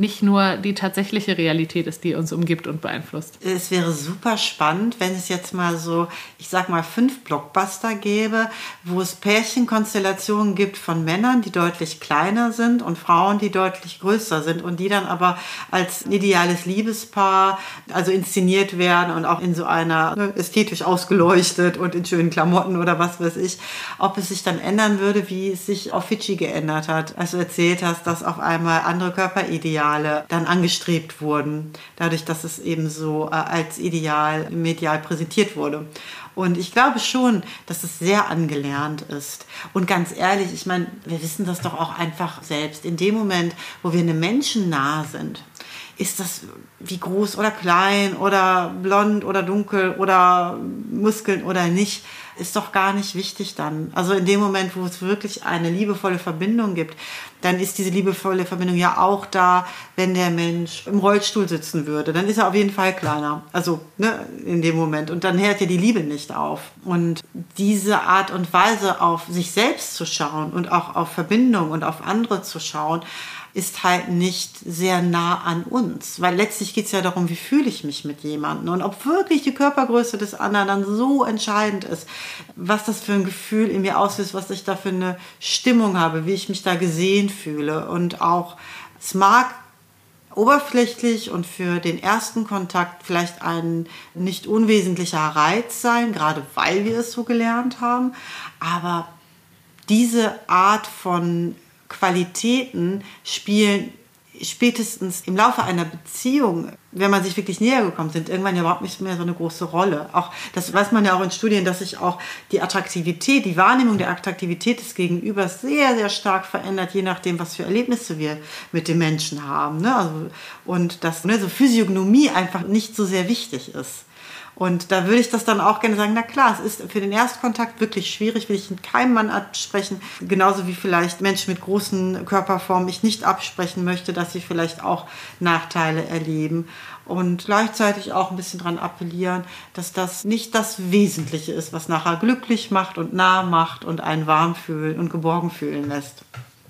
S1: nicht nur die tatsächliche Realität ist, die uns umgibt und beeinflusst.
S2: Es wäre super spannend, wenn es jetzt mal so, ich sag mal, fünf Blockbuster gäbe, wo es Pärchenkonstellationen gibt von Männern, die deutlich kleiner sind und Frauen, die deutlich größer sind und die dann aber als ideales Liebespaar, also inszeniert werden und auch in so einer ne, ästhetisch ausgeleuchtet und in schönen Klamotten oder was weiß ich, ob es sich dann ändern würde, wie es sich auf Fidschi geändert hat, als du erzählt hast, dass auf einmal andere Körperideale Ideale dann angestrebt wurden, dadurch, dass es eben so äh, als Ideal medial präsentiert wurde. Und ich glaube schon, dass es sehr angelernt ist. Und ganz ehrlich, ich meine, wir wissen das doch auch einfach selbst. In dem Moment, wo wir einem Menschen nah sind, ist das wie groß oder klein oder blond oder dunkel oder Muskeln oder nicht, ist doch gar nicht wichtig dann. Also in dem Moment, wo es wirklich eine liebevolle Verbindung gibt, dann ist diese liebevolle Verbindung ja auch da, wenn der Mensch im Rollstuhl sitzen würde. Dann ist er auf jeden Fall kleiner. Also ne, in dem Moment. Und dann hört ja die Liebe nicht auf. Und diese Art und Weise, auf sich selbst zu schauen und auch auf Verbindung und auf andere zu schauen, ist halt nicht sehr nah an uns. Weil letztlich geht es ja darum, wie fühle ich mich mit jemandem und ob wirklich die Körpergröße des anderen dann so entscheidend ist, was das für ein Gefühl in mir auslöst, was ich da für eine Stimmung habe, wie ich mich da gesehen fühle. Und auch, es mag oberflächlich und für den ersten Kontakt vielleicht ein nicht unwesentlicher Reiz sein, gerade weil wir es so gelernt haben. Aber diese Art von Qualitäten spielen spätestens im Laufe einer Beziehung, wenn man sich wirklich näher gekommen sind, irgendwann ja überhaupt nicht mehr so eine große Rolle. Auch das weiß man ja auch in Studien, dass sich auch die Attraktivität, die Wahrnehmung der Attraktivität des Gegenübers sehr, sehr stark verändert, je nachdem, was für Erlebnisse wir mit dem Menschen haben. Ne? Also, und dass ne, so Physiognomie einfach nicht so sehr wichtig ist. Und da würde ich das dann auch gerne sagen, na klar, es ist für den Erstkontakt wirklich schwierig, will ich in keinem Mann absprechen. Genauso wie vielleicht Menschen mit großen Körperformen ich nicht absprechen möchte, dass sie vielleicht auch Nachteile erleben. Und gleichzeitig auch ein bisschen daran appellieren, dass das nicht das Wesentliche ist, was nachher glücklich macht und nah macht und einen warm fühlen und geborgen fühlen lässt.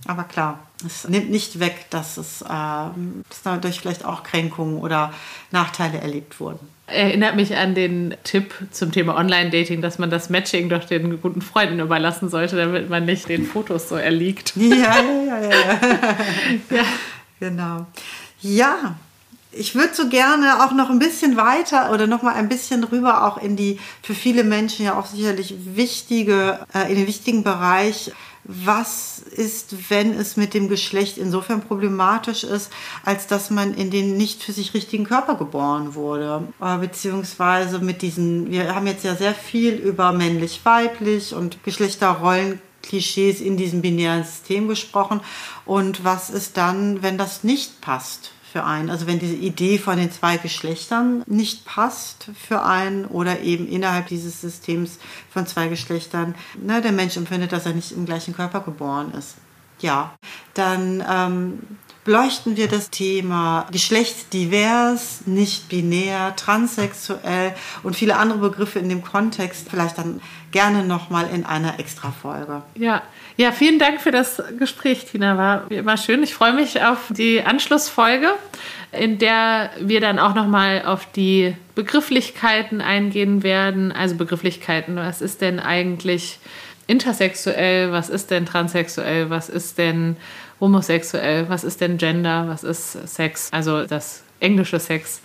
S2: Aber klar, es nimmt nicht weg, dass es äh, dass dadurch vielleicht auch Kränkungen oder Nachteile erlebt wurden
S1: erinnert mich an den Tipp zum Thema Online-Dating, dass man das Matching doch den guten Freunden überlassen sollte, damit man nicht den Fotos so erliegt.
S2: Ja, ja, ja, ja. ja. Genau. Ja, ich würde so gerne auch noch ein bisschen weiter oder noch mal ein bisschen rüber auch in die für viele Menschen ja auch sicherlich wichtige, äh, in den wichtigen Bereich was ist, wenn es mit dem Geschlecht insofern problematisch ist, als dass man in den nicht für sich richtigen Körper geboren wurde. Äh, beziehungsweise mit diesen, wir haben jetzt ja sehr viel über männlich-weiblich und Geschlechterrollen Klischees in diesem binären System gesprochen. Und was ist dann, wenn das nicht passt? Für einen. Also wenn diese Idee von den zwei Geschlechtern nicht passt für einen oder eben innerhalb dieses Systems von zwei Geschlechtern, ne, der Mensch empfindet, dass er nicht im gleichen Körper geboren ist. Ja, dann ähm, beleuchten wir das Thema geschlechtsdivers, nicht binär, transsexuell und viele andere Begriffe in dem Kontext vielleicht dann gerne nochmal in einer Extra-Folge.
S1: Ja, ja, vielen Dank für das Gespräch, Tina. War wie immer schön. Ich freue mich auf die Anschlussfolge, in der wir dann auch nochmal auf die Begrifflichkeiten eingehen werden. Also Begrifflichkeiten, was ist denn eigentlich intersexuell, was ist denn transsexuell, was ist denn homosexuell, was ist denn Gender, was ist Sex, also das englische Sex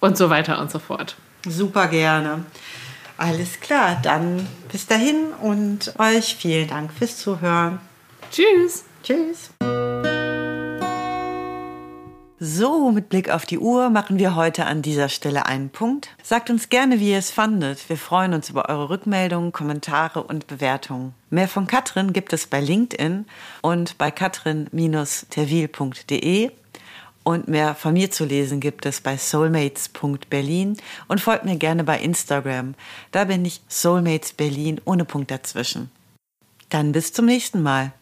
S1: und so weiter und so fort.
S2: Super gerne. Alles klar, dann bis dahin und euch vielen Dank fürs Zuhören.
S1: Tschüss.
S2: Tschüss. So, mit Blick auf die Uhr machen wir heute an dieser Stelle einen Punkt. Sagt uns gerne, wie ihr es fandet. Wir freuen uns über eure Rückmeldungen, Kommentare und Bewertungen. Mehr von Katrin gibt es bei LinkedIn und bei katrin-terwil.de Und mehr von mir zu lesen gibt es bei soulmates.berlin und folgt mir gerne bei Instagram. Da bin ich Soulmates Berlin ohne Punkt dazwischen. Dann bis zum nächsten Mal.